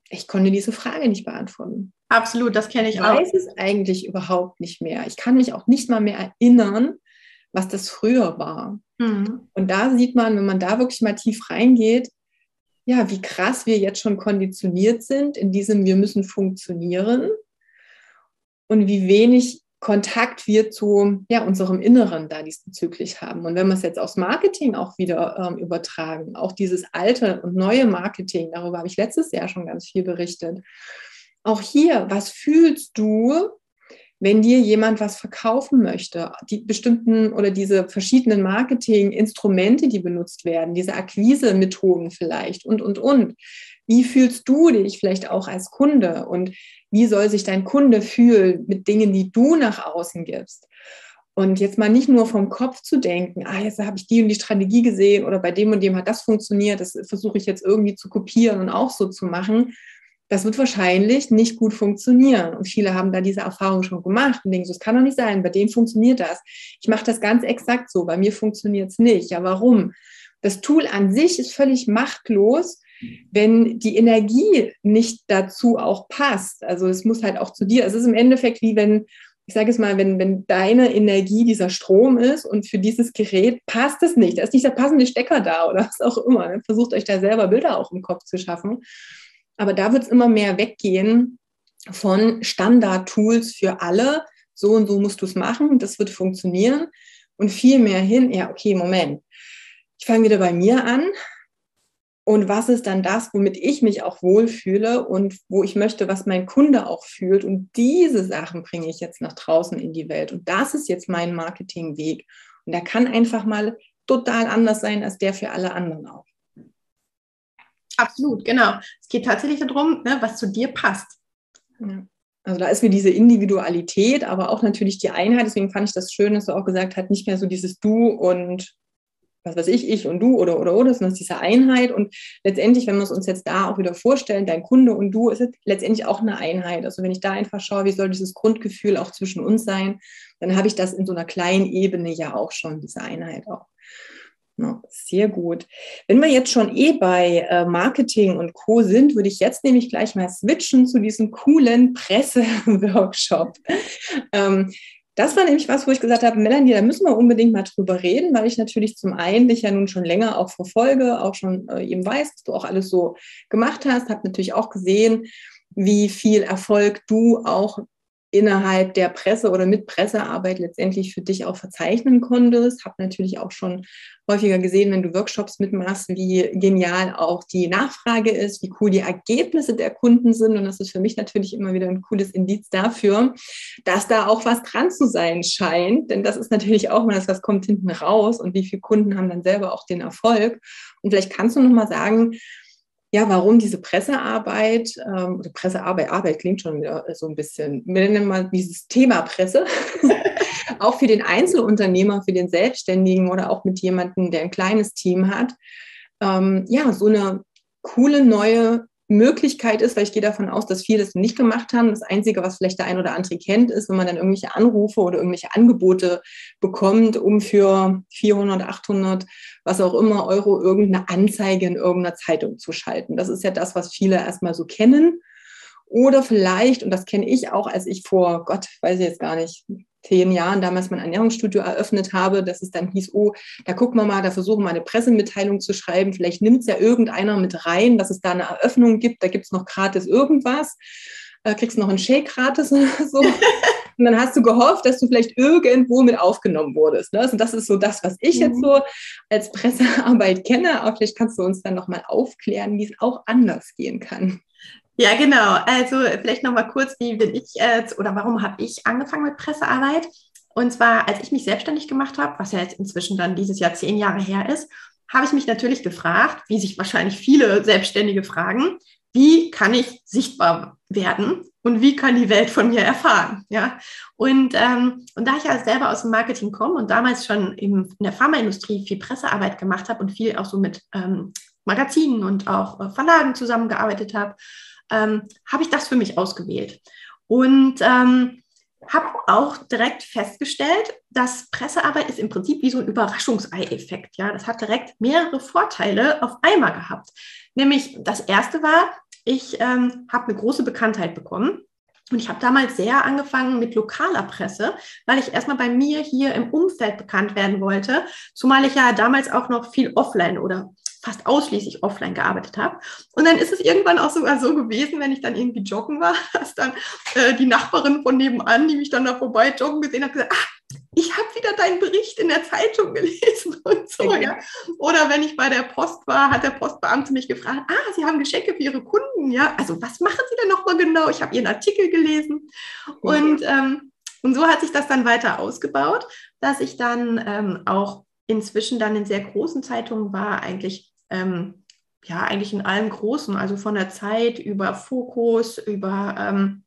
ich konnte diese Frage nicht beantworten. Absolut, das kenne ich, ich auch. Ich weiß es eigentlich überhaupt nicht mehr. Ich kann mich auch nicht mal mehr erinnern, was das früher war. Mhm. Und da sieht man, wenn man da wirklich mal tief reingeht, ja, wie krass wir jetzt schon konditioniert sind in diesem wir müssen funktionieren und wie wenig Kontakt wir zu ja, unserem Inneren da diesbezüglich haben. Und wenn wir es jetzt aufs Marketing auch wieder ähm, übertragen, auch dieses alte und neue Marketing, darüber habe ich letztes Jahr schon ganz viel berichtet. Auch hier, was fühlst du, wenn dir jemand was verkaufen möchte, die bestimmten oder diese verschiedenen Marketing-Instrumente, die benutzt werden, diese Akquise-Methoden vielleicht und, und, und. Wie fühlst du dich vielleicht auch als Kunde und wie soll sich dein Kunde fühlen mit Dingen, die du nach außen gibst? Und jetzt mal nicht nur vom Kopf zu denken, ah, jetzt habe ich die und die Strategie gesehen oder bei dem und dem hat das funktioniert, das versuche ich jetzt irgendwie zu kopieren und auch so zu machen, das wird wahrscheinlich nicht gut funktionieren. Und viele haben da diese Erfahrung schon gemacht und denken, so, das kann doch nicht sein, bei denen funktioniert das. Ich mache das ganz exakt so, bei mir funktioniert es nicht. Ja, warum? Das Tool an sich ist völlig machtlos, wenn die Energie nicht dazu auch passt. Also es muss halt auch zu dir. Es ist im Endeffekt wie wenn, ich sage es mal, wenn, wenn deine Energie dieser Strom ist und für dieses Gerät passt es nicht. Da ist nicht der passende Stecker da oder was auch immer. Versucht euch da selber Bilder auch im Kopf zu schaffen. Aber da wird es immer mehr weggehen von Standard-Tools für alle. So und so musst du es machen, das wird funktionieren. Und viel mehr hin, ja, okay, Moment. Ich fange wieder bei mir an. Und was ist dann das, womit ich mich auch wohlfühle und wo ich möchte, was mein Kunde auch fühlt? Und diese Sachen bringe ich jetzt nach draußen in die Welt. Und das ist jetzt mein Marketingweg. Und der kann einfach mal total anders sein als der für alle anderen auch. Absolut, genau. Es geht tatsächlich darum, ne, was zu dir passt. Ja. Also da ist mir diese Individualität, aber auch natürlich die Einheit. Deswegen fand ich das schön, dass du auch gesagt hast, nicht mehr so dieses Du und was weiß ich, ich und du oder oder oder, sondern diese Einheit. Und letztendlich, wenn wir es uns jetzt da auch wieder vorstellen, dein Kunde und du, ist es letztendlich auch eine Einheit. Also wenn ich da einfach schaue, wie soll dieses Grundgefühl auch zwischen uns sein, dann habe ich das in so einer kleinen Ebene ja auch schon, diese Einheit auch. Ja, sehr gut. Wenn wir jetzt schon eh bei äh, Marketing und Co. sind, würde ich jetzt nämlich gleich mal switchen zu diesem coolen Presseworkshop. ähm, das war nämlich was, wo ich gesagt habe, Melanie, da müssen wir unbedingt mal drüber reden, weil ich natürlich zum einen dich ja nun schon länger auch verfolge, auch schon äh, eben weiß, dass du auch alles so gemacht hast, habe natürlich auch gesehen, wie viel Erfolg du auch innerhalb der Presse oder mit Pressearbeit letztendlich für dich auch verzeichnen konntest. Habe natürlich auch schon häufiger gesehen, wenn du Workshops mitmachst, wie genial auch die Nachfrage ist, wie cool die Ergebnisse der Kunden sind. Und das ist für mich natürlich immer wieder ein cooles Indiz dafür, dass da auch was dran zu sein scheint. Denn das ist natürlich auch mal das, was kommt hinten raus und wie viele Kunden haben dann selber auch den Erfolg. Und vielleicht kannst du noch mal sagen, ja, warum diese Pressearbeit, ähm, oder Pressearbeit, Arbeit klingt schon wieder so ein bisschen, wir nennen mal dieses Thema Presse, auch für den Einzelunternehmer, für den Selbstständigen oder auch mit jemandem, der ein kleines Team hat, ähm, ja, so eine coole neue Möglichkeit ist, weil ich gehe davon aus, dass viele das nicht gemacht haben. Das Einzige, was vielleicht der ein oder andere kennt, ist, wenn man dann irgendwelche Anrufe oder irgendwelche Angebote bekommt, um für 400, 800, was auch immer Euro irgendeine Anzeige in irgendeiner Zeitung zu schalten. Das ist ja das, was viele erstmal so kennen. Oder vielleicht, und das kenne ich auch, als ich vor, Gott, weiß ich jetzt gar nicht, zehn Jahren damals mein Ernährungsstudio eröffnet habe, dass es dann hieß, oh, da gucken wir mal, da versuchen wir eine Pressemitteilung zu schreiben, vielleicht nimmt es ja irgendeiner mit rein, dass es da eine Eröffnung gibt, da gibt es noch gratis irgendwas, äh, kriegst noch einen Shake gratis oder so. Und dann hast du gehofft, dass du vielleicht irgendwo mit aufgenommen wurdest. Ne? Also das ist so das, was ich mhm. jetzt so als Pressearbeit kenne. Aber vielleicht kannst du uns dann nochmal aufklären, wie es auch anders gehen kann. Ja, genau. Also vielleicht nochmal kurz, wie bin ich äh, oder warum habe ich angefangen mit Pressearbeit? Und zwar, als ich mich selbstständig gemacht habe, was ja jetzt inzwischen dann dieses Jahr zehn Jahre her ist, habe ich mich natürlich gefragt, wie sich wahrscheinlich viele Selbstständige fragen, wie kann ich sichtbar werden und wie kann die Welt von mir erfahren? Ja, und, ähm, und da ich ja selber aus dem Marketing komme und damals schon in der Pharmaindustrie viel Pressearbeit gemacht habe und viel auch so mit ähm, Magazinen und auch äh, Verlagen zusammengearbeitet habe, ähm, habe ich das für mich ausgewählt. Und ähm, habe auch direkt festgestellt, dass Pressearbeit ist im Prinzip wie so ein Überraschungsei-Effekt. Ja, das hat direkt mehrere Vorteile auf einmal gehabt. Nämlich das erste war, ich ähm, habe eine große Bekanntheit bekommen. Und ich habe damals sehr angefangen mit lokaler Presse, weil ich erstmal bei mir hier im Umfeld bekannt werden wollte, zumal ich ja damals auch noch viel offline oder fast ausschließlich offline gearbeitet habe. Und dann ist es irgendwann auch sogar so gewesen, wenn ich dann irgendwie joggen war, dass dann äh, die Nachbarin von nebenan, die mich dann da vorbei joggen gesehen hat, gesagt, ah, ich habe wieder deinen Bericht in der Zeitung gelesen und so. Ja. Oder wenn ich bei der Post war, hat der Postbeamte mich gefragt, ah, Sie haben Geschenke für Ihre Kunden, ja. Also was machen Sie denn nochmal genau? Ich habe Ihren Artikel gelesen. Und, ähm, und so hat sich das dann weiter ausgebaut, dass ich dann ähm, auch inzwischen dann in sehr großen Zeitungen war, eigentlich ähm, ja, eigentlich in allen großen, also von der Zeit über Fokus, über ähm,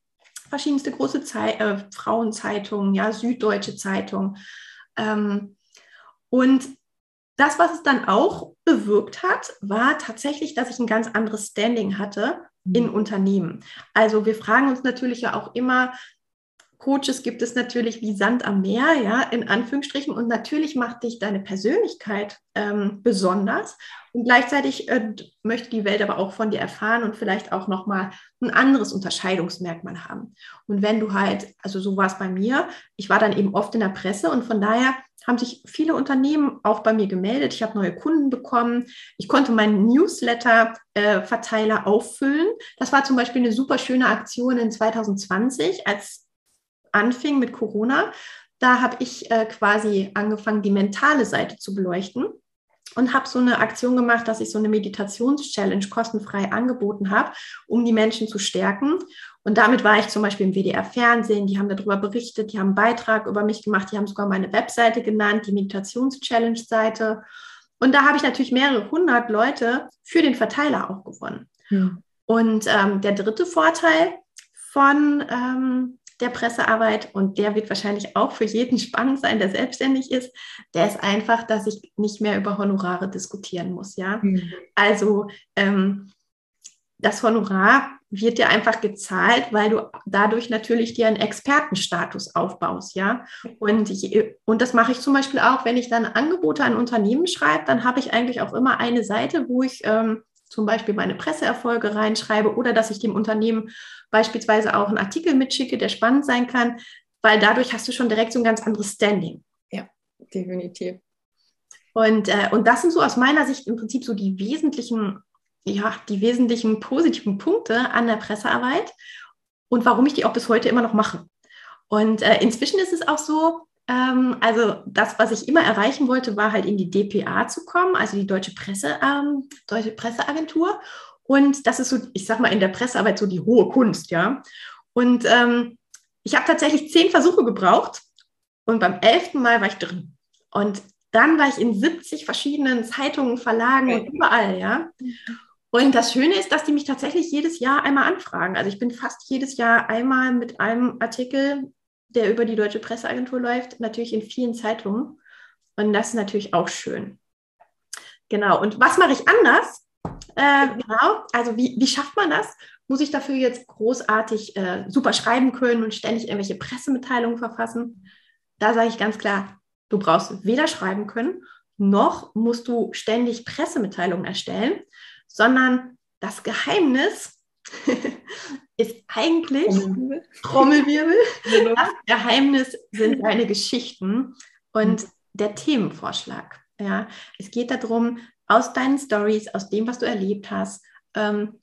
verschiedenste große Zei äh, Frauenzeitungen, ja, Süddeutsche Zeitung. Ähm, und das, was es dann auch bewirkt hat, war tatsächlich, dass ich ein ganz anderes Standing hatte in mhm. Unternehmen. Also wir fragen uns natürlich ja auch immer, Coaches gibt es natürlich wie Sand am Meer, ja, in Anführungsstrichen. Und natürlich macht dich deine Persönlichkeit ähm, besonders. Und gleichzeitig äh, möchte die Welt aber auch von dir erfahren und vielleicht auch nochmal ein anderes Unterscheidungsmerkmal haben. Und wenn du halt, also so war es bei mir, ich war dann eben oft in der Presse und von daher haben sich viele Unternehmen auch bei mir gemeldet. Ich habe neue Kunden bekommen. Ich konnte meinen Newsletter-Verteiler äh, auffüllen. Das war zum Beispiel eine super schöne Aktion in 2020, als anfing mit Corona, da habe ich äh, quasi angefangen, die mentale Seite zu beleuchten und habe so eine Aktion gemacht, dass ich so eine Meditations-Challenge kostenfrei angeboten habe, um die Menschen zu stärken. Und damit war ich zum Beispiel im WDR-Fernsehen, die haben darüber berichtet, die haben einen Beitrag über mich gemacht, die haben sogar meine Webseite genannt, die Meditations-Challenge-Seite. Und da habe ich natürlich mehrere hundert Leute für den Verteiler auch gewonnen. Hm. Und ähm, der dritte Vorteil von ähm, der Pressearbeit und der wird wahrscheinlich auch für jeden spannend sein, der selbstständig ist. Der ist einfach, dass ich nicht mehr über Honorare diskutieren muss. Ja, mhm. also ähm, das Honorar wird dir einfach gezahlt, weil du dadurch natürlich dir einen Expertenstatus aufbaust, ja. Und, ich, und das mache ich zum Beispiel auch, wenn ich dann Angebote an Unternehmen schreibe, dann habe ich eigentlich auch immer eine Seite, wo ich ähm, zum Beispiel meine Presseerfolge reinschreibe oder dass ich dem Unternehmen beispielsweise auch einen Artikel mitschicke, der spannend sein kann, weil dadurch hast du schon direkt so ein ganz anderes Standing. Ja, definitiv. Und, äh, und das sind so aus meiner Sicht im Prinzip so die wesentlichen, ja, die wesentlichen positiven Punkte an der Pressearbeit und warum ich die auch bis heute immer noch mache. Und äh, inzwischen ist es auch so, ähm, also das, was ich immer erreichen wollte, war halt in die DPA zu kommen, also die Deutsche Presse, ähm, Deutsche Presseagentur. Und das ist so, ich sag mal, in der Pressearbeit so die hohe Kunst, ja. Und ähm, ich habe tatsächlich zehn Versuche gebraucht und beim elften Mal war ich drin. Und dann war ich in 70 verschiedenen Zeitungen, Verlagen und überall, ja. Und das Schöne ist, dass die mich tatsächlich jedes Jahr einmal anfragen. Also ich bin fast jedes Jahr einmal mit einem Artikel der über die Deutsche Presseagentur läuft, natürlich in vielen Zeitungen. Und das ist natürlich auch schön. Genau. Und was mache ich anders? Äh, genau. Also wie, wie schafft man das? Muss ich dafür jetzt großartig äh, super schreiben können und ständig irgendwelche Pressemitteilungen verfassen? Da sage ich ganz klar, du brauchst weder schreiben können, noch musst du ständig Pressemitteilungen erstellen, sondern das Geheimnis ist eigentlich Trommelwirbel. Trommelwirbel. Das Geheimnis sind deine Geschichten und der Themenvorschlag. Ja, es geht darum, aus deinen Stories, aus dem, was du erlebt hast, ähm,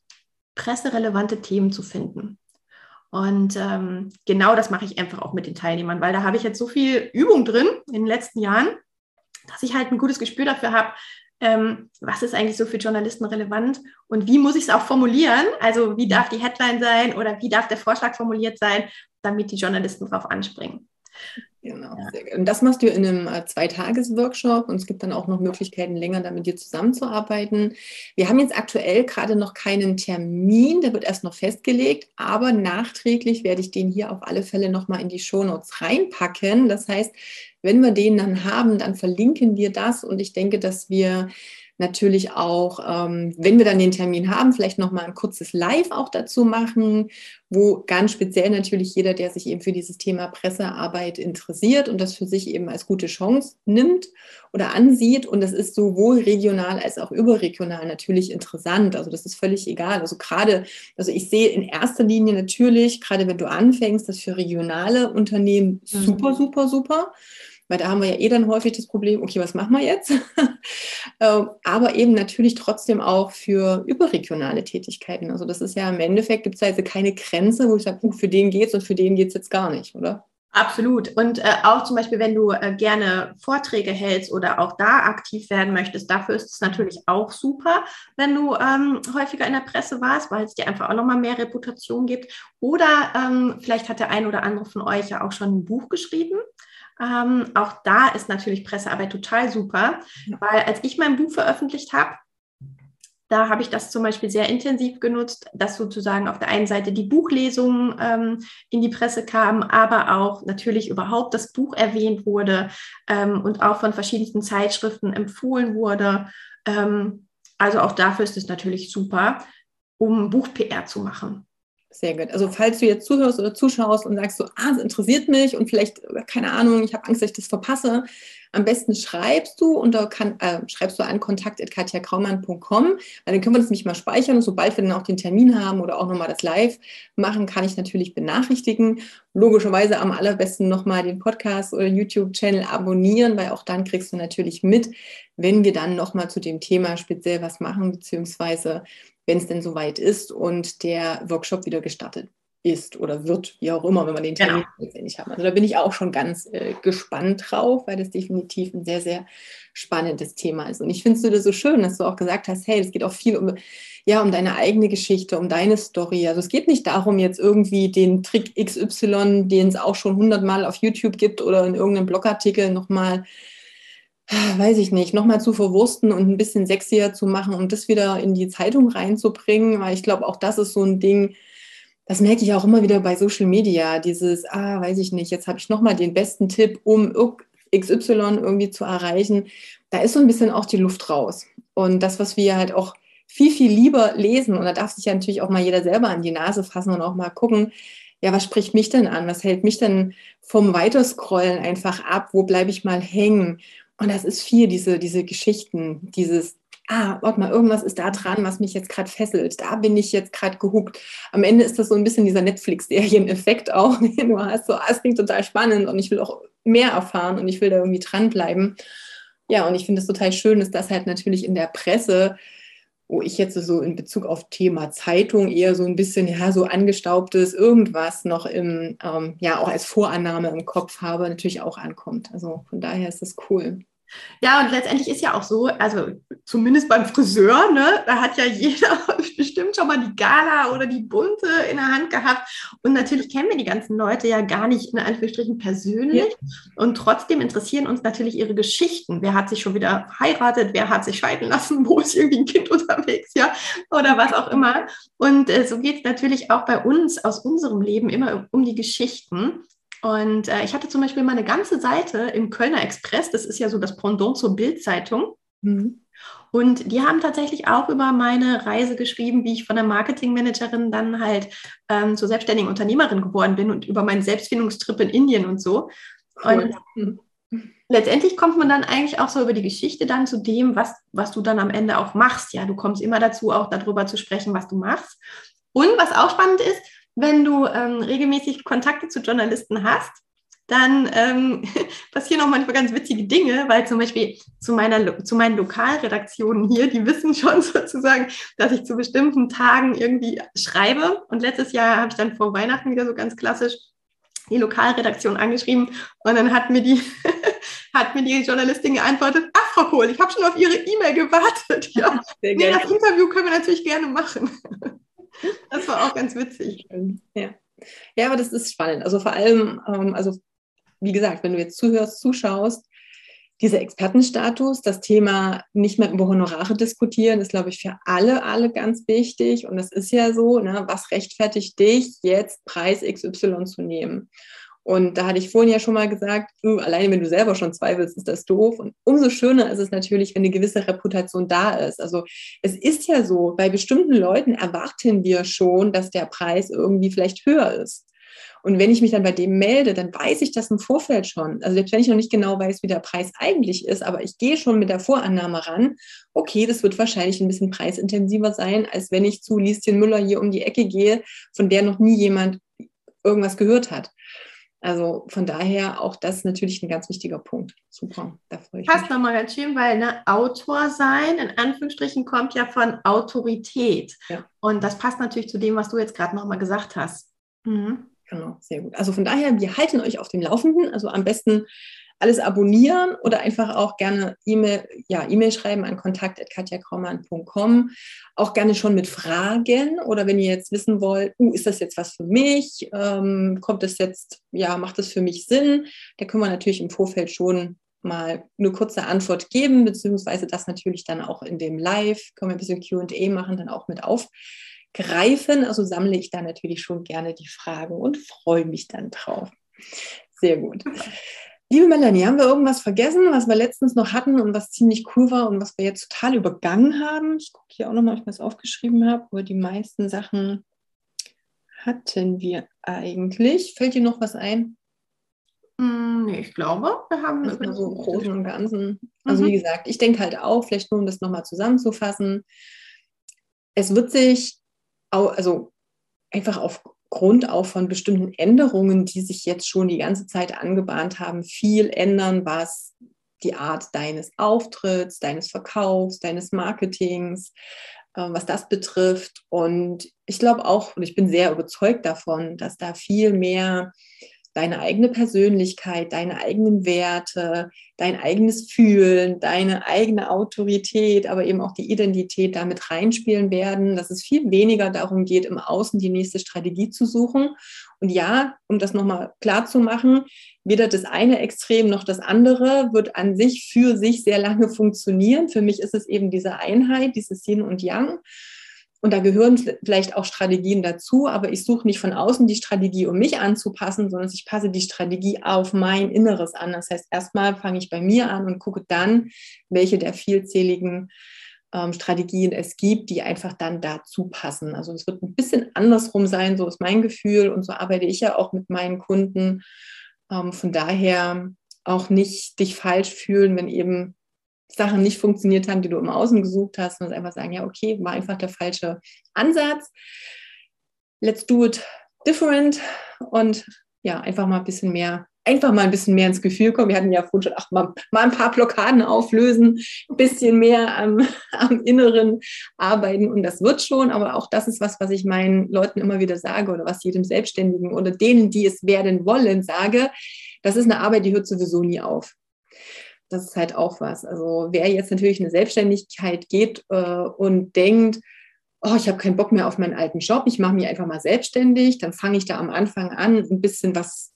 presserelevante Themen zu finden. Und ähm, genau das mache ich einfach auch mit den Teilnehmern, weil da habe ich jetzt so viel Übung drin in den letzten Jahren, dass ich halt ein gutes Gespür dafür habe, ähm, was ist eigentlich so für Journalisten relevant und wie muss ich es auch formulieren? Also wie darf die Headline sein oder wie darf der Vorschlag formuliert sein, damit die Journalisten darauf anspringen. Genau. Und das machst du in einem äh, Zweitages-Workshop und es gibt dann auch noch Möglichkeiten, länger da mit dir zusammenzuarbeiten. Wir haben jetzt aktuell gerade noch keinen Termin, der wird erst noch festgelegt, aber nachträglich werde ich den hier auf alle Fälle nochmal in die Shownotes reinpacken. Das heißt, wenn wir den dann haben, dann verlinken wir das und ich denke, dass wir natürlich auch, ähm, wenn wir dann den Termin haben, vielleicht nochmal ein kurzes Live auch dazu machen, wo ganz speziell natürlich jeder, der sich eben für dieses Thema Pressearbeit interessiert und das für sich eben als gute Chance nimmt oder ansieht. Und das ist sowohl regional als auch überregional natürlich interessant. Also das ist völlig egal. Also gerade, also ich sehe in erster Linie natürlich, gerade wenn du anfängst, das für regionale Unternehmen mhm. super, super, super. Weil da haben wir ja eh dann häufig das Problem, okay, was machen wir jetzt? Ähm, aber eben natürlich trotzdem auch für überregionale Tätigkeiten. Also das ist ja im Endeffekt, gibt es also keine Grenze, wo ich sage, uh, für den geht's und für den geht es jetzt gar nicht, oder? Absolut. Und äh, auch zum Beispiel, wenn du äh, gerne Vorträge hältst oder auch da aktiv werden möchtest, dafür ist es natürlich auch super, wenn du ähm, häufiger in der Presse warst, weil es dir einfach auch nochmal mehr Reputation gibt. Oder ähm, vielleicht hat der ein oder andere von euch ja auch schon ein Buch geschrieben. Ähm, auch da ist natürlich Pressearbeit total super, weil als ich mein Buch veröffentlicht habe, da habe ich das zum Beispiel sehr intensiv genutzt, dass sozusagen auf der einen Seite die Buchlesungen ähm, in die Presse kamen, aber auch natürlich überhaupt das Buch erwähnt wurde ähm, und auch von verschiedensten Zeitschriften empfohlen wurde. Ähm, also auch dafür ist es natürlich super, um Buch-PR zu machen. Sehr gut. Also falls du jetzt zuhörst oder zuschaust und sagst so, ah, das interessiert mich und vielleicht, keine Ahnung, ich habe Angst, dass ich das verpasse, am besten schreibst du da kann, äh, schreibst du an kontakt.katjakraumann.com, weil dann können wir das nämlich mal speichern und sobald wir dann auch den Termin haben oder auch nochmal das Live machen, kann ich natürlich benachrichtigen. Logischerweise am allerbesten nochmal den Podcast oder YouTube-Channel abonnieren, weil auch dann kriegst du natürlich mit, wenn wir dann nochmal zu dem Thema speziell was machen, beziehungsweise wenn es denn soweit ist und der Workshop wieder gestartet ist oder wird, wie auch immer, wenn man den Termin genau. letztendlich haben. Also da bin ich auch schon ganz äh, gespannt drauf, weil das definitiv ein sehr, sehr spannendes Thema ist. Und ich finde es so schön, dass du auch gesagt hast, hey, es geht auch viel um, ja, um deine eigene Geschichte, um deine Story. Also es geht nicht darum, jetzt irgendwie den Trick XY, den es auch schon hundertmal auf YouTube gibt oder in irgendeinem Blogartikel nochmal weiß ich nicht, nochmal zu verwursten und ein bisschen sexier zu machen und das wieder in die Zeitung reinzubringen, weil ich glaube, auch das ist so ein Ding, das merke ich auch immer wieder bei Social Media, dieses, ah, weiß ich nicht, jetzt habe ich nochmal den besten Tipp, um XY irgendwie zu erreichen. Da ist so ein bisschen auch die Luft raus. Und das, was wir halt auch viel, viel lieber lesen, und da darf sich ja natürlich auch mal jeder selber an die Nase fassen und auch mal gucken, ja, was spricht mich denn an? Was hält mich denn vom Weiterscrollen einfach ab? Wo bleibe ich mal hängen? Und das ist viel, diese, diese Geschichten, dieses, ah, warte mal, irgendwas ist da dran, was mich jetzt gerade fesselt. Da bin ich jetzt gerade gehuckt. Am Ende ist das so ein bisschen dieser Netflix-Serien-Effekt auch, du hast. So, ah, es klingt total spannend und ich will auch mehr erfahren und ich will da irgendwie dranbleiben. Ja, und ich finde es total schön, dass das halt natürlich in der Presse wo ich jetzt so in Bezug auf Thema Zeitung eher so ein bisschen, ja, so angestaubtes irgendwas noch im, ähm, ja, auch als Vorannahme im Kopf habe, natürlich auch ankommt. Also von daher ist das cool. Ja, und letztendlich ist ja auch so, also zumindest beim Friseur, ne, da hat ja jeder bestimmt schon mal die Gala oder die Bunte in der Hand gehabt. Und natürlich kennen wir die ganzen Leute ja gar nicht in Anführungsstrichen persönlich. Ja. Und trotzdem interessieren uns natürlich ihre Geschichten. Wer hat sich schon wieder heiratet? Wer hat sich scheiden lassen? Wo ist irgendwie ein Kind unterwegs? Ja, oder was auch immer. Und äh, so geht es natürlich auch bei uns aus unserem Leben immer um die Geschichten. Und äh, ich hatte zum Beispiel mal eine ganze Seite im Kölner Express, das ist ja so das Pendant zur Bildzeitung. Mhm. Und die haben tatsächlich auch über meine Reise geschrieben, wie ich von der Marketingmanagerin dann halt ähm, zur selbstständigen Unternehmerin geworden bin und über meinen Selbstfindungstrip in Indien und so. Und mhm. letztendlich kommt man dann eigentlich auch so über die Geschichte dann zu dem, was, was du dann am Ende auch machst. Ja, du kommst immer dazu, auch darüber zu sprechen, was du machst. Und was auch spannend ist, wenn du ähm, regelmäßig Kontakte zu Journalisten hast, dann ähm, passieren auch manchmal ganz witzige Dinge, weil zum Beispiel zu, meiner, zu meinen Lokalredaktionen hier, die wissen schon sozusagen, dass ich zu bestimmten Tagen irgendwie schreibe. Und letztes Jahr habe ich dann vor Weihnachten wieder so ganz klassisch die Lokalredaktion angeschrieben und dann hat mir die, hat mir die Journalistin geantwortet, ach Frau Kohl, ich habe schon auf Ihre E-Mail gewartet. Ja, nee, das Interview können wir natürlich gerne machen. Das war auch ganz witzig. Ja. ja, aber das ist spannend. Also vor allem, ähm, also wie gesagt, wenn du jetzt zuhörst, zuschaust, dieser Expertenstatus, das Thema nicht mehr über Honorare diskutieren, ist, glaube ich, für alle, alle ganz wichtig. Und das ist ja so, ne, was rechtfertigt dich, jetzt Preis XY zu nehmen? Und da hatte ich vorhin ja schon mal gesagt, uh, alleine wenn du selber schon zweifelst, ist das doof. Und umso schöner ist es natürlich, wenn eine gewisse Reputation da ist. Also es ist ja so, bei bestimmten Leuten erwarten wir schon, dass der Preis irgendwie vielleicht höher ist. Und wenn ich mich dann bei dem melde, dann weiß ich das im Vorfeld schon. Also selbst wenn ich noch nicht genau weiß, wie der Preis eigentlich ist, aber ich gehe schon mit der Vorannahme ran, okay, das wird wahrscheinlich ein bisschen preisintensiver sein, als wenn ich zu Lieschen Müller hier um die Ecke gehe, von der noch nie jemand irgendwas gehört hat. Also von daher auch das natürlich ein ganz wichtiger Punkt. Super, da freue ich Passt nochmal ganz schön, weil ne, Autor sein, in Anführungsstrichen, kommt ja von Autorität. Ja. Und das passt natürlich zu dem, was du jetzt gerade nochmal gesagt hast. Mhm. Genau, sehr gut. Also von daher, wir halten euch auf dem Laufenden. Also am besten alles abonnieren oder einfach auch gerne E-Mail, ja, E-Mail schreiben an kontakt.katjakraumann.com. Auch gerne schon mit Fragen oder wenn ihr jetzt wissen wollt, uh, ist das jetzt was für mich? Ähm, kommt das jetzt, ja, macht das für mich Sinn? Da können wir natürlich im Vorfeld schon mal eine kurze Antwort geben, beziehungsweise das natürlich dann auch in dem Live, können wir ein bisschen QA machen, dann auch mit aufgreifen. Also sammle ich da natürlich schon gerne die Fragen und freue mich dann drauf. Sehr gut. Liebe Melanie, haben wir irgendwas vergessen, was wir letztens noch hatten und was ziemlich cool war und was wir jetzt total übergangen haben? Ich gucke hier auch nochmal, ob ich was aufgeschrieben habe, aber die meisten Sachen hatten wir eigentlich. Fällt dir noch was ein? Mm, nee, ich glaube, wir haben also so im Großen und Ganzen. Also mhm. wie gesagt, ich denke halt auch, vielleicht nur um das nochmal zusammenzufassen, es wird sich, also einfach auf Grund auch von bestimmten Änderungen, die sich jetzt schon die ganze Zeit angebahnt haben, viel ändern, was die Art deines Auftritts, deines Verkaufs, deines Marketings, äh, was das betrifft. Und ich glaube auch, und ich bin sehr überzeugt davon, dass da viel mehr deine eigene Persönlichkeit, deine eigenen Werte, dein eigenes Fühlen, deine eigene Autorität, aber eben auch die Identität damit reinspielen werden, dass es viel weniger darum geht, im Außen die nächste Strategie zu suchen. Und ja, um das nochmal klar zu machen, weder das eine Extrem noch das andere wird an sich für sich sehr lange funktionieren. Für mich ist es eben diese Einheit, dieses Yin und Yang. Und da gehören vielleicht auch Strategien dazu, aber ich suche nicht von außen die Strategie, um mich anzupassen, sondern ich passe die Strategie auf mein Inneres an. Das heißt, erstmal fange ich bei mir an und gucke dann, welche der vielzähligen ähm, Strategien es gibt, die einfach dann dazu passen. Also es wird ein bisschen andersrum sein, so ist mein Gefühl und so arbeite ich ja auch mit meinen Kunden. Ähm, von daher auch nicht dich falsch fühlen, wenn eben Sachen nicht funktioniert haben, die du im Außen gesucht hast, und einfach sagen, ja, okay, war einfach der falsche Ansatz. Let's do it different und ja, einfach mal ein bisschen mehr, einfach mal ein bisschen mehr ins Gefühl kommen. Wir hatten ja vorhin schon, ach, mal, mal ein paar Blockaden auflösen, ein bisschen mehr am, am Inneren arbeiten und das wird schon, aber auch das ist was, was ich meinen Leuten immer wieder sage oder was jedem Selbstständigen oder denen, die es werden wollen, sage. Das ist eine Arbeit, die hört sowieso nie auf das ist halt auch was. Also wer jetzt natürlich in eine Selbstständigkeit geht äh, und denkt, oh, ich habe keinen Bock mehr auf meinen alten Job, ich mache mich einfach mal selbstständig, dann fange ich da am Anfang an, ein bisschen was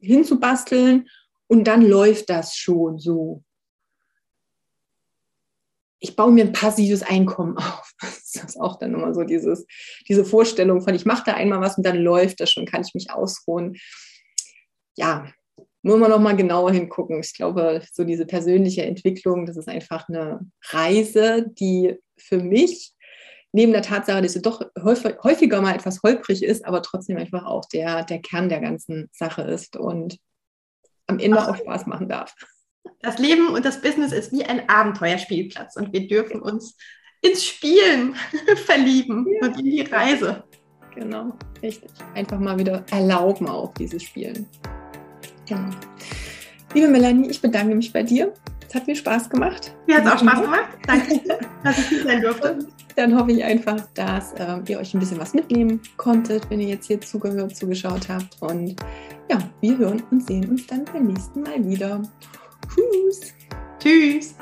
hinzubasteln und dann läuft das schon so. Ich baue mir ein passives Einkommen auf. Das ist auch dann immer so dieses, diese Vorstellung von, ich mache da einmal was und dann läuft das schon, kann ich mich ausruhen. Ja, muss man noch mal genauer hingucken. Ich glaube, so diese persönliche Entwicklung, das ist einfach eine Reise, die für mich neben der Tatsache, dass sie doch häufiger mal etwas holprig ist, aber trotzdem einfach auch der, der Kern der ganzen Sache ist und am Ende auch Spaß machen darf. Das Leben und das Business ist wie ein Abenteuerspielplatz und wir dürfen uns ins Spielen verlieben ja. und in die Reise. Genau, richtig. Einfach mal wieder erlauben auch dieses Spielen. Genau. Liebe Melanie, ich bedanke mich bei dir. Es hat mir Spaß gemacht. Mir hat es auch Spaß gemacht. Danke, dass ich hier sein durfte. Dann hoffe ich einfach, dass äh, ihr euch ein bisschen was mitnehmen konntet, wenn ihr jetzt hier zugehört, zugeschaut habt. Und ja, wir hören und sehen uns dann beim nächsten Mal wieder. Tschüss. Tschüss.